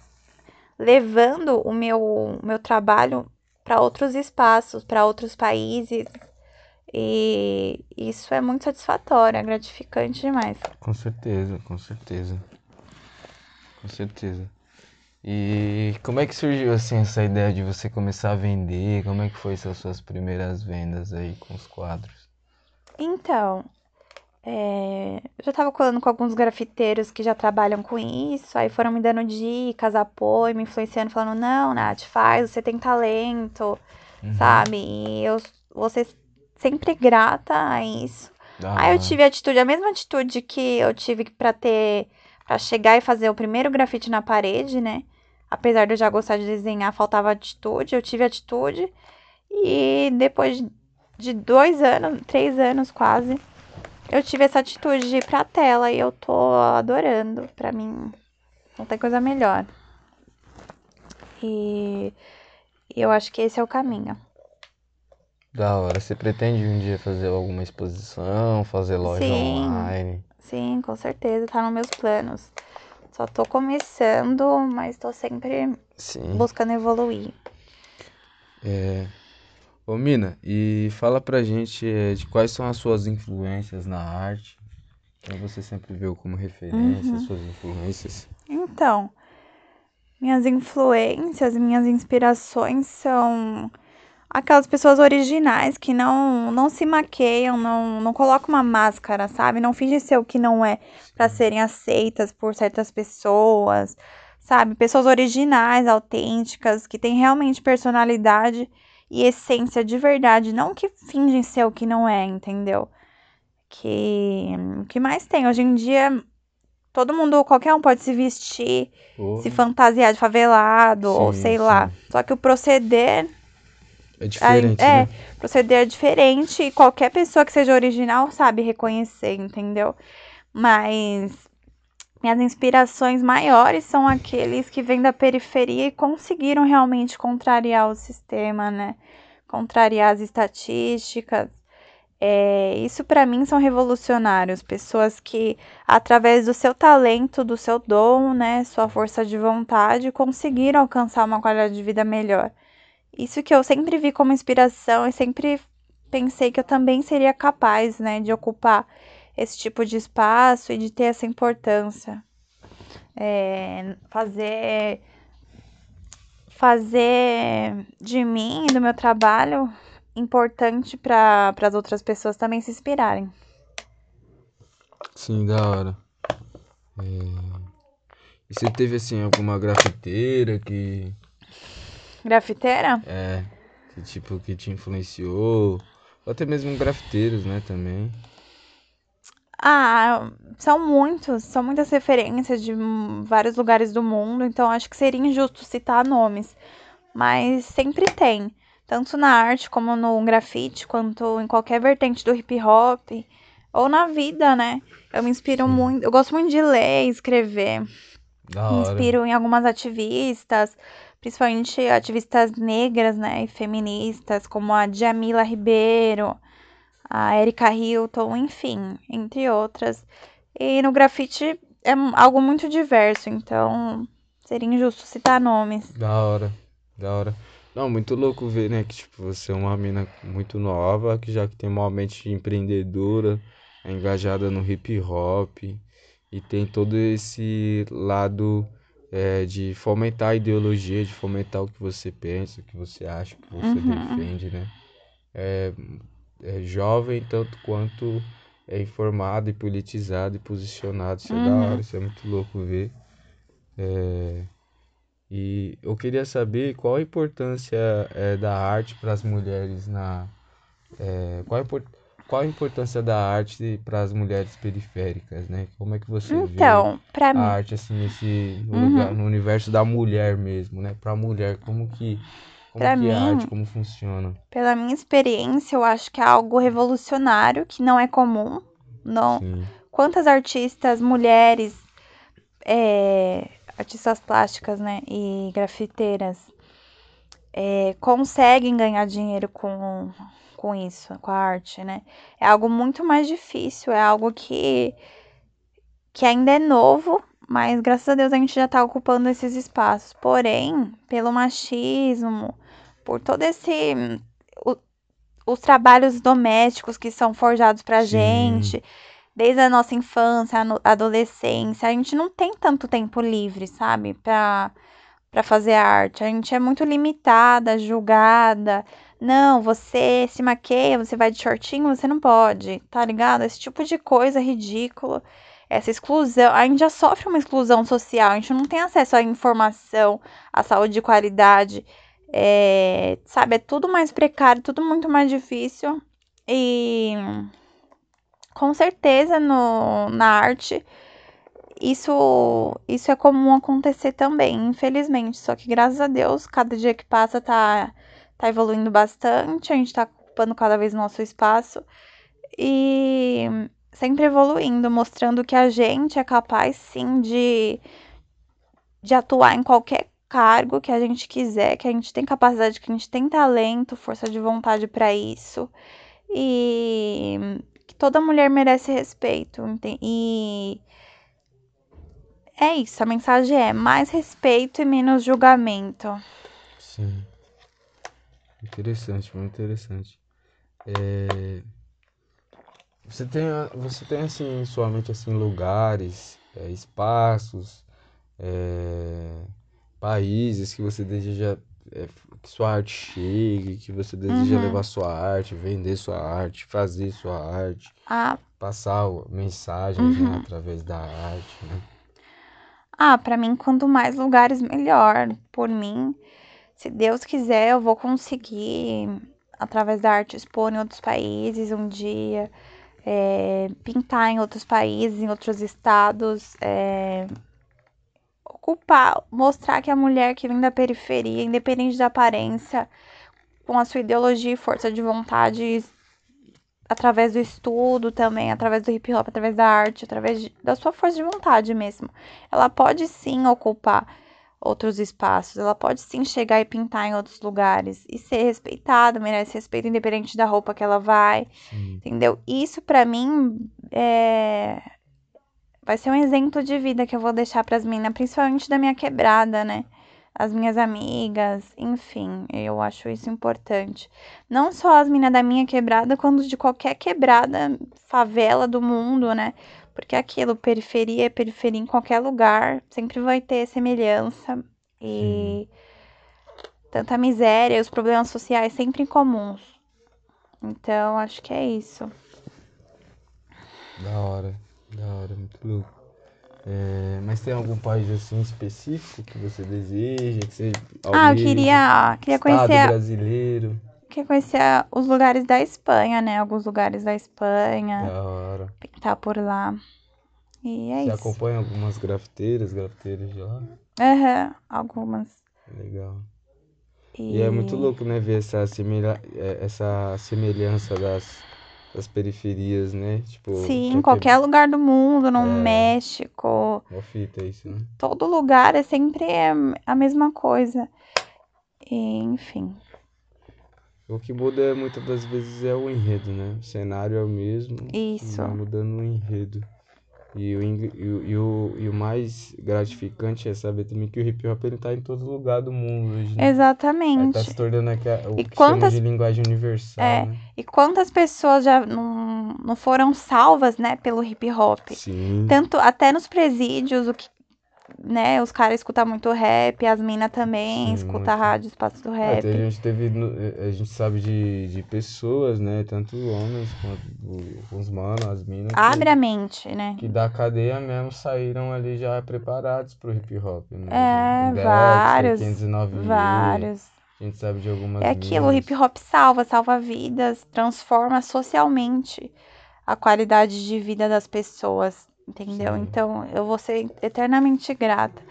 levando o meu, meu trabalho para outros espaços, para outros países. E isso é muito satisfatório, é gratificante demais. Com certeza, com certeza. Com certeza. E como é que surgiu assim essa ideia de você começar a vender? Como é que foi essas suas primeiras vendas aí com os quadros? Então, é, eu já tava colando com alguns grafiteiros que já trabalham com isso, aí foram me dando dicas, apoio, me influenciando, falando, não, Nath, faz, você tem talento, Uhum. sabe? E eu vou ser sempre grata a isso. Da Aí eu tive a atitude, a mesma atitude que eu tive pra ter, pra chegar e fazer o primeiro grafite na parede, né? Apesar de eu já gostar de desenhar, faltava atitude, eu tive atitude. E depois de dois anos, três anos quase, eu tive essa atitude de ir pra tela e eu tô adorando. Pra mim, não tem coisa melhor. E eu acho que esse é o caminho. Da hora. Você pretende um dia fazer alguma exposição, fazer loja Sim. online? Sim, com certeza, tá nos meus planos. Só tô começando, mas tô sempre Sim. buscando evoluir. É... Ô Mina, e fala pra gente é, de quais são as suas influências na arte. Quem você sempre viu como referência, Uhum. suas influências. Então, minhas influências, minhas inspirações são aquelas pessoas originais que não não se maqueiam, não, não colocam uma máscara, sabe? Não fingem ser o que não é para serem aceitas por certas pessoas, sabe? Pessoas originais, autênticas, que têm realmente personalidade e essência de verdade, não que fingem ser o que não é, entendeu? Que o que mais tem hoje em dia Todo mundo, qualquer um pode se vestir, Porra, se fantasiar de favelado, ou Sim, sei lá. sim. Só que o proceder É diferente, é, né? proceder é diferente e qualquer pessoa que seja original sabe reconhecer, entendeu? Mas minhas inspirações maiores são aqueles que vêm da periferia e conseguiram realmente contrariar o sistema, né? Contrariar as estatísticas. É, isso para mim são revolucionários, pessoas que através do seu talento, do seu dom, né, sua força de vontade, conseguiram alcançar uma qualidade de vida melhor. Isso que eu sempre vi como inspiração e sempre pensei que eu também seria capaz, né, de ocupar esse tipo de espaço e de ter essa importância. É, fazer fazer de mim e do meu trabalho importante para as outras pessoas também se inspirarem. Sim, da hora. É... E você teve assim alguma grafiteira que Grafiteira? é, Que tipo, que te influenciou? Ou até mesmo grafiteiros, né, também. Ah, são muitos, são muitas referências de vários lugares do mundo, então acho que seria injusto citar nomes. Mas sempre tem, tanto na arte como no grafite, quanto em qualquer vertente do hip hop, ou na vida, né? Eu me inspiro Sim. muito, eu gosto muito de ler, escrever. Da Me hora. inspiro em algumas ativistas, principalmente ativistas negras, né, e feministas, como a Djamila Ribeiro, a Erika Hilton, enfim, entre outras. E no grafite é algo muito diverso, então seria injusto citar nomes. Da hora, da hora. Não, muito louco ver, né, que tipo, você é uma mina muito nova, que já que tem uma mente empreendedora, é engajada no hip hop e tem todo esse lado é, de fomentar a ideologia, de fomentar o que você pensa, o que você acha, o que você Uhum. defende, né? É, é jovem tanto quanto é informado e politizado e posicionado. Isso é da Uhum. hora, isso é muito louco ver. É, e eu queria saber qual a importância é, da arte para as mulheres na. é, qual, a, impor- qual a importância da arte para as mulheres periféricas, né? Como é que você vê Então, pra a mim, arte assim nesse no Uhum. lugar, no universo da mulher mesmo, né? Para a mulher, como que como Pra que é a arte, mim, como funciona? pela minha experiência, eu acho que é algo revolucionário, que não é comum. Não, Sim, quantas artistas mulheres, é, artistas plásticas, né, e grafiteiras é, conseguem ganhar dinheiro com, com isso, com a arte, né? É algo muito mais difícil, é algo que, que ainda é novo, mas graças a Deus a gente já tá ocupando esses espaços. Porém, pelo machismo, por todo esse. o- os trabalhos domésticos que são forjados pra sim, gente, desde a nossa infância, a adolescência, a gente não tem tanto tempo livre, sabe? Pra, pra fazer arte. A gente é muito limitada, julgada. Não, você se maqueia, você vai de shortinho, você não pode, tá ligado? Esse tipo de coisa ridícula. Essa exclusão, a gente já sofre uma exclusão social, a gente não tem acesso à informação, à saúde de qualidade, é, sabe? É tudo mais precário, tudo muito mais difícil. E com certeza no, na arte isso, isso é comum acontecer também, infelizmente. Só que graças a Deus, cada dia que passa tá, tá evoluindo bastante, a gente tá ocupando cada vez nosso espaço e sempre evoluindo, mostrando que a gente é capaz sim de, de atuar em qualquer cargo que a gente quiser, que a gente tem capacidade, que a gente tem talento, força de vontade para isso. E que toda mulher merece respeito. E é isso, a mensagem é mais respeito e menos julgamento. sim. Interessante, muito interessante. É, Você tem, você tem assim em sua mente assim lugares, é, espaços, é, países que você deseja é, que sua arte chegue, que você deseja Uhum. levar sua arte, vender sua arte, fazer sua arte, Ah, passar mensagens, né, Uhum. através da arte, né? ah, para mim, quanto mais lugares, melhor. Por mim, se Deus quiser, eu vou conseguir, através da arte, expor em outros países um dia, é, pintar em outros países, em outros estados, é, ocupar, mostrar que a mulher que vem da periferia, independente da aparência, com a sua ideologia e força de vontade, através do estudo também, através do hip hop, através da arte, através de- da sua força de vontade mesmo. Ela pode sim ocupar outros espaços, ela pode sim chegar e pintar em outros lugares e ser respeitada, merece respeito independente da roupa que ela vai, Sim, entendeu? Isso pra mim é vai ser um exemplo de vida que eu vou deixar pras meninas, principalmente da minha quebrada, né? As minhas amigas, enfim, eu acho isso importante. Não só as meninas da minha quebrada, quanto de qualquer quebrada, favela do mundo, né? Porque aquilo, periferia é periferia em qualquer lugar, sempre vai ter semelhança sim. e tanta miséria e os problemas sociais sempre comuns. Então, acho que é isso. Da hora, da hora, muito louco. É, mas tem algum país assim específico que você deseja? Que você Ah, eu queria, queria Estado conhecer, brasileiro. Queria conhecer os lugares da Espanha, né? Alguns lugares da Espanha, Da hora. pintar por lá. E é Você isso. acompanha algumas grafiteiras, grafiteiros de lá? Aham, algumas. Legal. E, é muito louco, né, ver essa, semelha... é, essa semelhança das, das periferias, né? Tipo, Sim, em qualquer lugar do mundo, no É. México. Mó fita isso, né? todo lugar é sempre a mesma coisa. E, enfim. O que muda muitas das vezes é o enredo, né? O cenário é o mesmo, Isso. vai mudando o enredo. E o, e, e, o, e o mais gratificante é saber também que o hip hop ele tá em todo lugar do mundo hoje, né? Exatamente. tá se tornando aqui a- o E que quantas- de linguagem universal, É. né? E quantas pessoas já não, não foram salvas, né, pelo hip hop? Sim. Tanto até nos presídios, o que, né, os caras escutam muito rap, as minas também escutam muito. a rádio Espaço do É, Rap. tem- a gente teve, eh, a gente sabe de, de pessoas, né? Tanto homens quanto o- os manos, as minas. que- Abre a mente, né? que da cadeia mesmo saíram ali já preparados pro hip hop, né? É, O Dexter, vários, 509E, Vários. A gente sabe de algumas É aquilo, o minas. hip hop salva, salva vidas, transforma socialmente a qualidade de vida das pessoas, entendeu? Sim. Então, eu vou ser eternamente grata.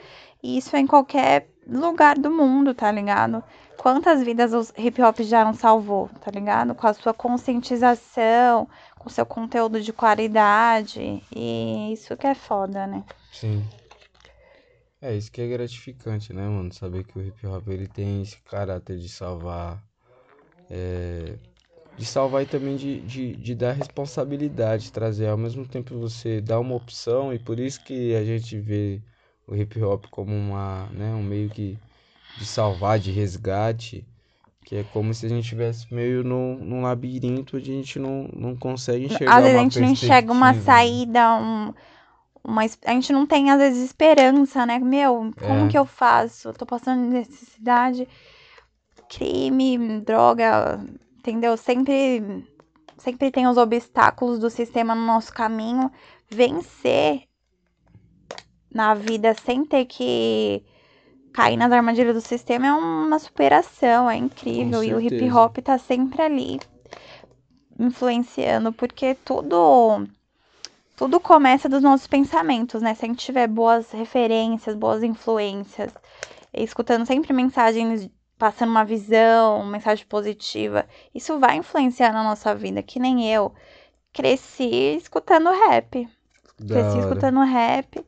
E isso é em qualquer lugar do mundo, tá ligado? Quantas vidas o hip hop já não salvou, tá ligado? Com a sua conscientização, com o seu conteúdo de qualidade. E isso que é foda, né? Sim. É, isso que é gratificante, né, mano? Saber que o hip hop ele tem esse caráter de salvar. é, De salvar e também de, de, de dar responsabilidade, trazer ao mesmo tempo você dá uma opção e por isso que a gente vê o hip hop como uma, né, um meio que de salvar, de resgate, que é como se a gente estivesse meio num, num labirinto onde a gente não, não consegue enxergar Às vezes a gente não enxerga uma né? saída, um, uma, a gente não tem, às vezes, esperança, né? Meu, como É. que eu faço? Eu tô passando necessidade, crime, droga, entendeu? Sempre, sempre tem os obstáculos do sistema no nosso caminho. Vencer na vida sem ter que cair nas armadilhas do sistema é uma superação, é incrível. E o hip hop tá sempre ali influenciando, porque tudo tudo começa dos nossos pensamentos, né? Se a gente tiver boas referências, boas influências, escutando sempre mensagens, passando uma visão, mensagem positiva, isso vai influenciar na nossa vida, que nem eu cresci escutando rap. Da Cresci hora. escutando rap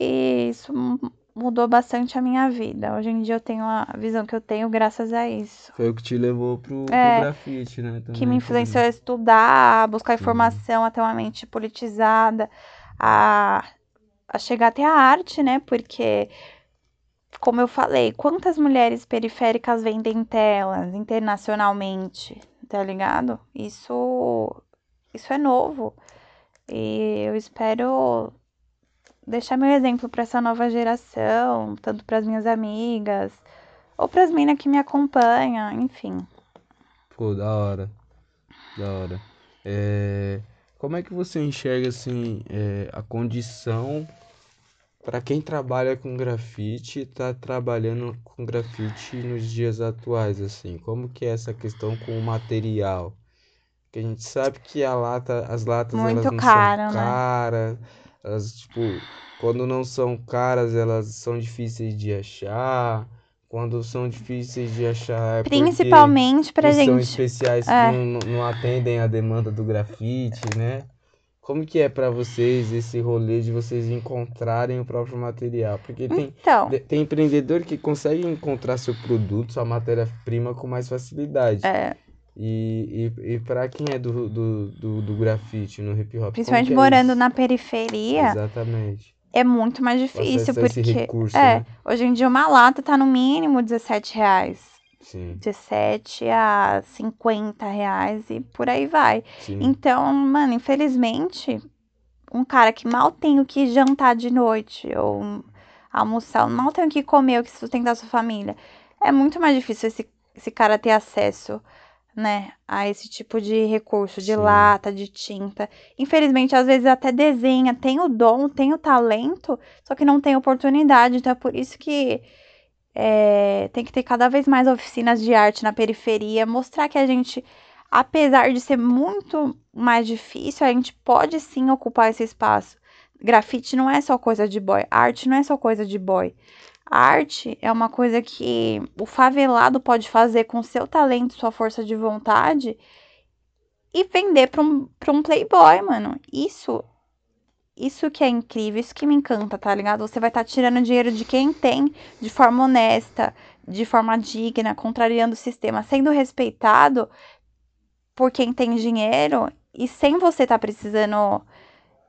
e isso mu- mudou bastante a minha vida. Hoje em dia eu tenho a visão que eu tenho graças a isso. Foi o que te levou pro, pro É, grafite, né? Que também, me influenciou a estudar, a buscar informação, a ter uma mente politizada, a, a chegar até a arte, né? Porque, como eu falei, quantas mulheres periféricas vendem telas internacionalmente, tá ligado? Isso, isso é novo. E eu espero deixar meu exemplo para essa nova geração, tanto para as minhas amigas, ou para as minas que me acompanham, enfim. Pô, da hora. Da hora. É, como é que você enxerga, assim, é, a condição para quem trabalha com grafite e tá trabalhando com grafite nos dias atuais, assim? Como que é essa questão com o material? Porque a gente sabe que a lata, as latas, Muito elas não caro, né? são caras, elas, tipo, quando não são caras, elas são difíceis de achar. Quando são difíceis de achar é Principalmente pra os são gente. especiais é. que não, não- não atendem a demanda do grafite, né? Como que é pra vocês esse rolê de vocês encontrarem o próprio material? Porque tem, Então, de- tem empreendedor que consegue encontrar seu produto, sua matéria-prima com mais facilidade. é, E, e, e para quem é do, do, do, do grafite no hip hop? principalmente é morando na periferia, Exatamente. é muito mais difícil, porque recurso, é, né? hoje em dia uma lata tá no mínimo 17 reais. Sim, 17 a 50 reais e por aí vai. sim. Então, mano, infelizmente, um cara que mal tem o que jantar de noite ou almoçar, mal tem o que comer, o que sustentar sua família, é muito mais difícil esse, esse cara ter acesso, né, a esse tipo de recurso, de Sim. lata, de tinta. Infelizmente, às vezes até desenha, tem o dom, tem o talento, só que não tem oportunidade. Então é por isso que é, tem que ter cada vez mais oficinas de arte na periferia, mostrar que a gente, apesar de ser muito mais difícil, a gente pode sim ocupar esse espaço. Grafite não é só coisa de boy, arte não é só coisa de boy. arte é uma coisa que o favelado pode fazer com seu talento, sua força de vontade e vender para um, um playboy, mano. Isso isso que é incrível, isso que me encanta, tá ligado? Você vai estar tá tirando dinheiro de quem tem de forma honesta, de forma digna, contrariando o sistema, sendo respeitado por quem tem dinheiro e sem você estar tá precisando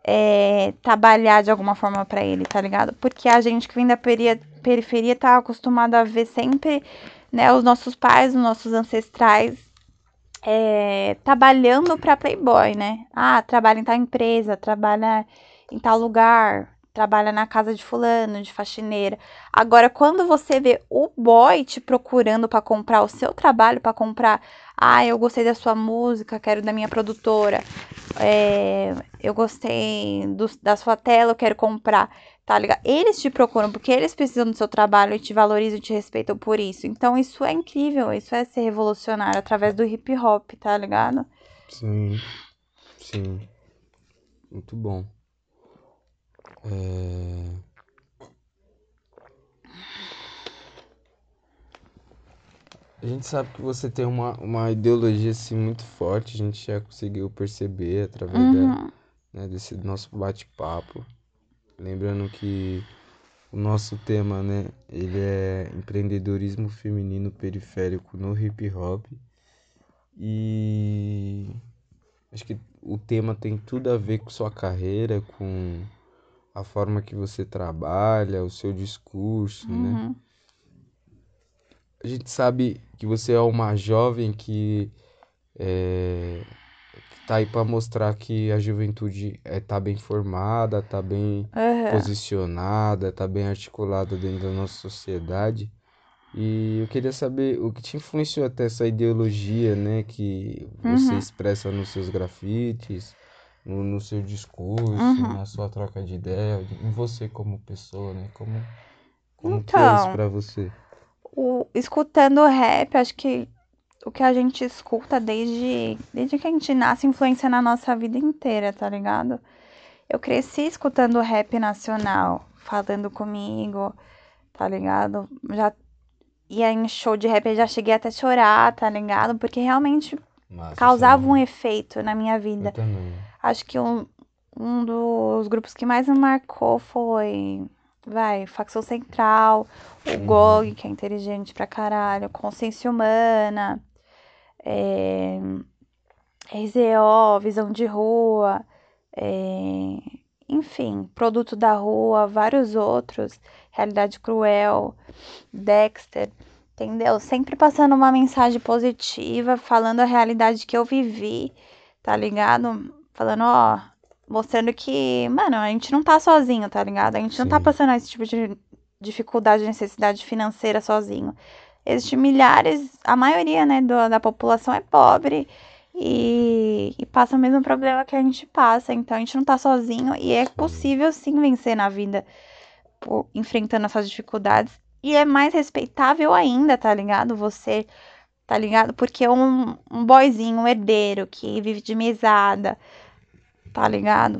é, trabalhar de alguma forma para ele, tá ligado? Porque a gente que vem da periferia tá acostumado a ver sempre, né, os nossos pais, os nossos ancestrais é, trabalhando para Playboy, né? Ah, trabalha em tal empresa, trabalha em tal lugar, trabalha na casa de fulano, de faxineira. Agora, quando você vê o boy te procurando para comprar o seu trabalho, para comprar, ah, eu gostei da sua música, quero da minha produtora, é, eu gostei do, da sua tela, eu quero comprar, tá ligado? Eles te procuram porque eles precisam do seu trabalho e te valorizam e te respeitam por isso. Então, isso é incrível, isso é ser revolucionário através do hip hop, tá ligado? Sim, sim. Muito bom. É... A gente sabe que você tem uma, uma ideologia assim muito forte, a gente já conseguiu perceber através Uhum. da, né, desse nosso bate-papo. Lembrando que o nosso tema, né, ele é empreendedorismo feminino periférico no hip hop. E acho que o tema tem tudo a ver com sua carreira, com a forma que você trabalha, o seu discurso, né? Uhum. A gente sabe que você é uma jovem que é, tá aí para mostrar que a juventude é, tá bem formada, tá bem Aham. posicionada, tá bem articulada dentro da nossa sociedade. E eu queria saber o que te influenciou até essa ideologia, né, que você Uhum. expressa nos seus grafites, no, no seu discurso, Uhum. na sua troca de ideia, em você como pessoa, né? Como, como é Então, pra você? o, escutando rap, acho que o que a gente escuta desde, desde que a gente nasce influencia na nossa vida inteira, tá ligado? Eu cresci escutando rap nacional, falando comigo, tá ligado? Já ia em show de rap, eu já cheguei até a chorar, tá ligado? Porque realmente Massa, causava um também. efeito na minha vida. Eu também. Acho que um, um dos grupos que mais me marcou foi, vai, Facção Central, o. GOG, que é inteligente pra caralho, Consciência Humana, é, RZO, Visão de Rua, é, enfim, Produto da Rua, vários outros, Realidade Cruel, Dexter, entendeu? Sempre passando uma mensagem positiva, falando a realidade que eu vivi, tá ligado? Falando, ó, mostrando que, mano, a gente não tá sozinho, tá ligado? A gente não tá Sim. passando esse tipo de dificuldade, necessidade financeira sozinho. Existem milhares, a maioria, né, do- da população é pobre e, e passa o mesmo problema que a gente passa. Então a gente não tá sozinho e é Sim. possível sim vencer na vida por- enfrentando essas dificuldades. E é mais respeitável ainda, tá ligado? Você, tá ligado? Porque um, um boyzinho, um herdeiro que vive de mesada, tá ligado?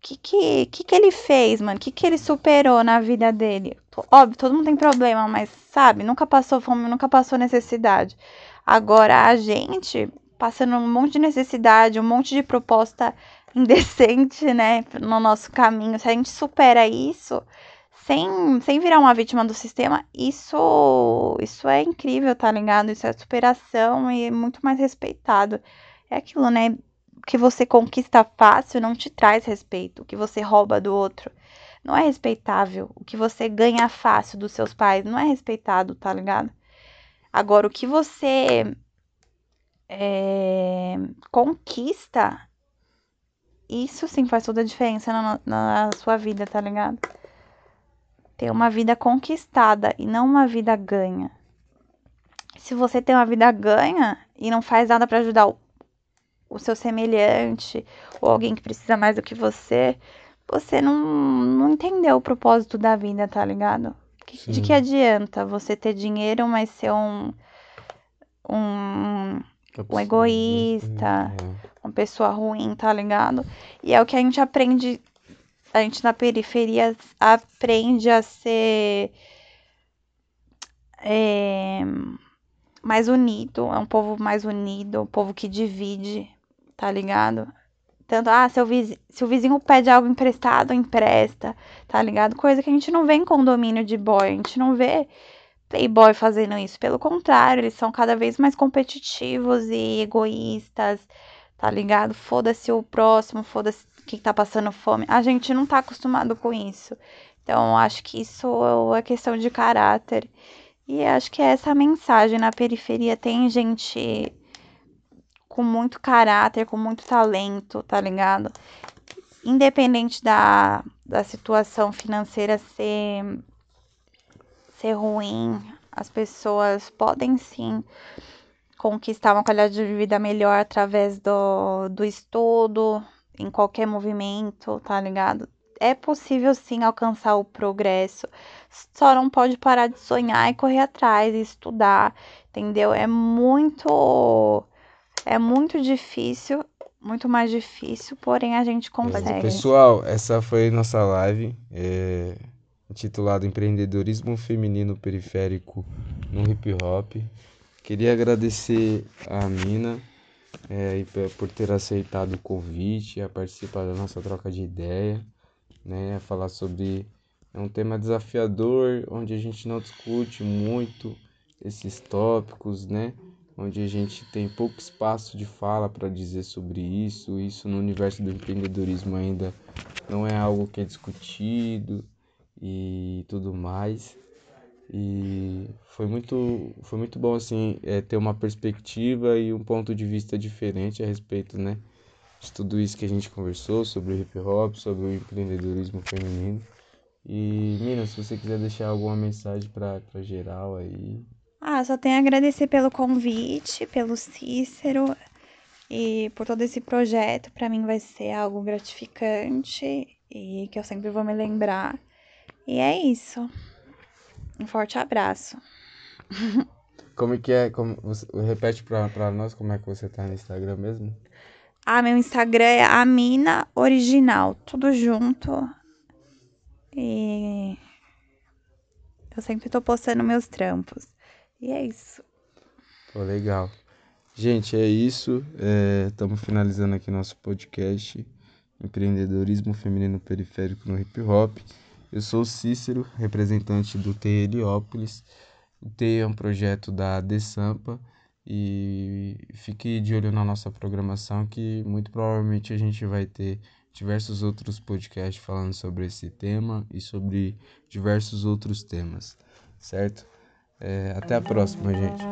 que que, que que ele fez, mano? que que ele superou na vida dele? Óbvio, todo mundo tem problema, mas sabe, nunca passou fome, nunca passou necessidade. Agora a gente passando um monte de necessidade, um monte de proposta indecente, né, no nosso caminho. Se a gente supera isso sem, sem virar uma vítima do sistema, isso isso é incrível, tá ligado? Isso é superação e muito mais respeitado. É aquilo, né? Que você conquista fácil não te traz respeito. O que você rouba do outro não é respeitável. O que você ganha fácil dos seus pais não é respeitado, tá ligado? Agora, o que você é, conquista, isso sim faz toda a diferença na, na sua vida, tá ligado? Ter uma vida conquistada e não uma vida ganha. se você tem uma vida ganha e não faz nada para ajudar o, o seu semelhante ou alguém que precisa mais do que você, você não, não entendeu o propósito da vida, tá ligado? Que, de que adianta você ter dinheiro, mas ser um, um, um egoísta, é. uma pessoa ruim, tá ligado? E é o que a gente aprende, a gente na periferia aprende a ser é, mais unido, é um povo mais unido, um povo que divide, tá ligado? Tanto, ah, se vizinho, se o vizinho pede algo emprestado, empresta, tá ligado? Coisa que a gente não vê em condomínio de boy, a gente não vê playboy fazendo isso. Pelo contrário, eles são cada vez mais competitivos e egoístas, tá ligado? Foda-se o próximo, foda-se quem tá passando fome. A gente não tá acostumado com isso. Então, acho que isso é questão de caráter. E acho que é essa mensagem. Na periferia tem gente com muito caráter, com muito talento, tá ligado? Independente da, da situação financeira ser, ser ruim, as pessoas podem sim conquistar uma qualidade de vida melhor através do, do estudo, em qualquer movimento, tá ligado? É possível sim alcançar o progresso, só não pode parar de sonhar e correr atrás e estudar, entendeu? É muito é muito difícil, muito mais difícil, porém a gente consegue. Pessoal, essa foi nossa live é, intitulada Empreendedorismo Feminino Periférico no Hip Hop. Queria agradecer a Mina é, por ter aceitado o convite, a participar da nossa troca de ideia, né, a falar sobre é um tema desafiador, onde a gente não discute muito esses tópicos, né? Onde a gente tem pouco espaço de fala para dizer sobre isso. Isso no universo do empreendedorismo ainda não é algo que é discutido e tudo mais. E foi muito, foi muito bom assim é, ter uma perspectiva e um ponto de vista diferente a respeito, né, de tudo isso que a gente conversou sobre o hip hop, sobre o empreendedorismo feminino. E Mina, se você quiser deixar alguma mensagem para geral aí, ah, só tenho a agradecer pelo convite, pelo Cícero e por todo esse projeto. Para mim vai ser algo gratificante e que eu sempre vou me lembrar. E é isso. Um forte abraço. Como é que é? Como, você, repete pra, pra nós como é que você tá no Instagram mesmo? Ah, meu Instagram é Amina Original, tudo junto. E eu sempre tô postando meus trampos. E é isso. Pô, legal. Gente, é isso. Estamos é, finalizando aqui nosso podcast Empreendedorismo Feminino Periférico no Hip Hop. Eu sou o Cícero, representante do TE Heliópolis. O TE é um projeto da Desampa e fique de olho na nossa programação que muito provavelmente a gente vai ter diversos outros podcasts falando sobre esse tema e sobre diversos outros temas, certo? É, até a próxima, gente.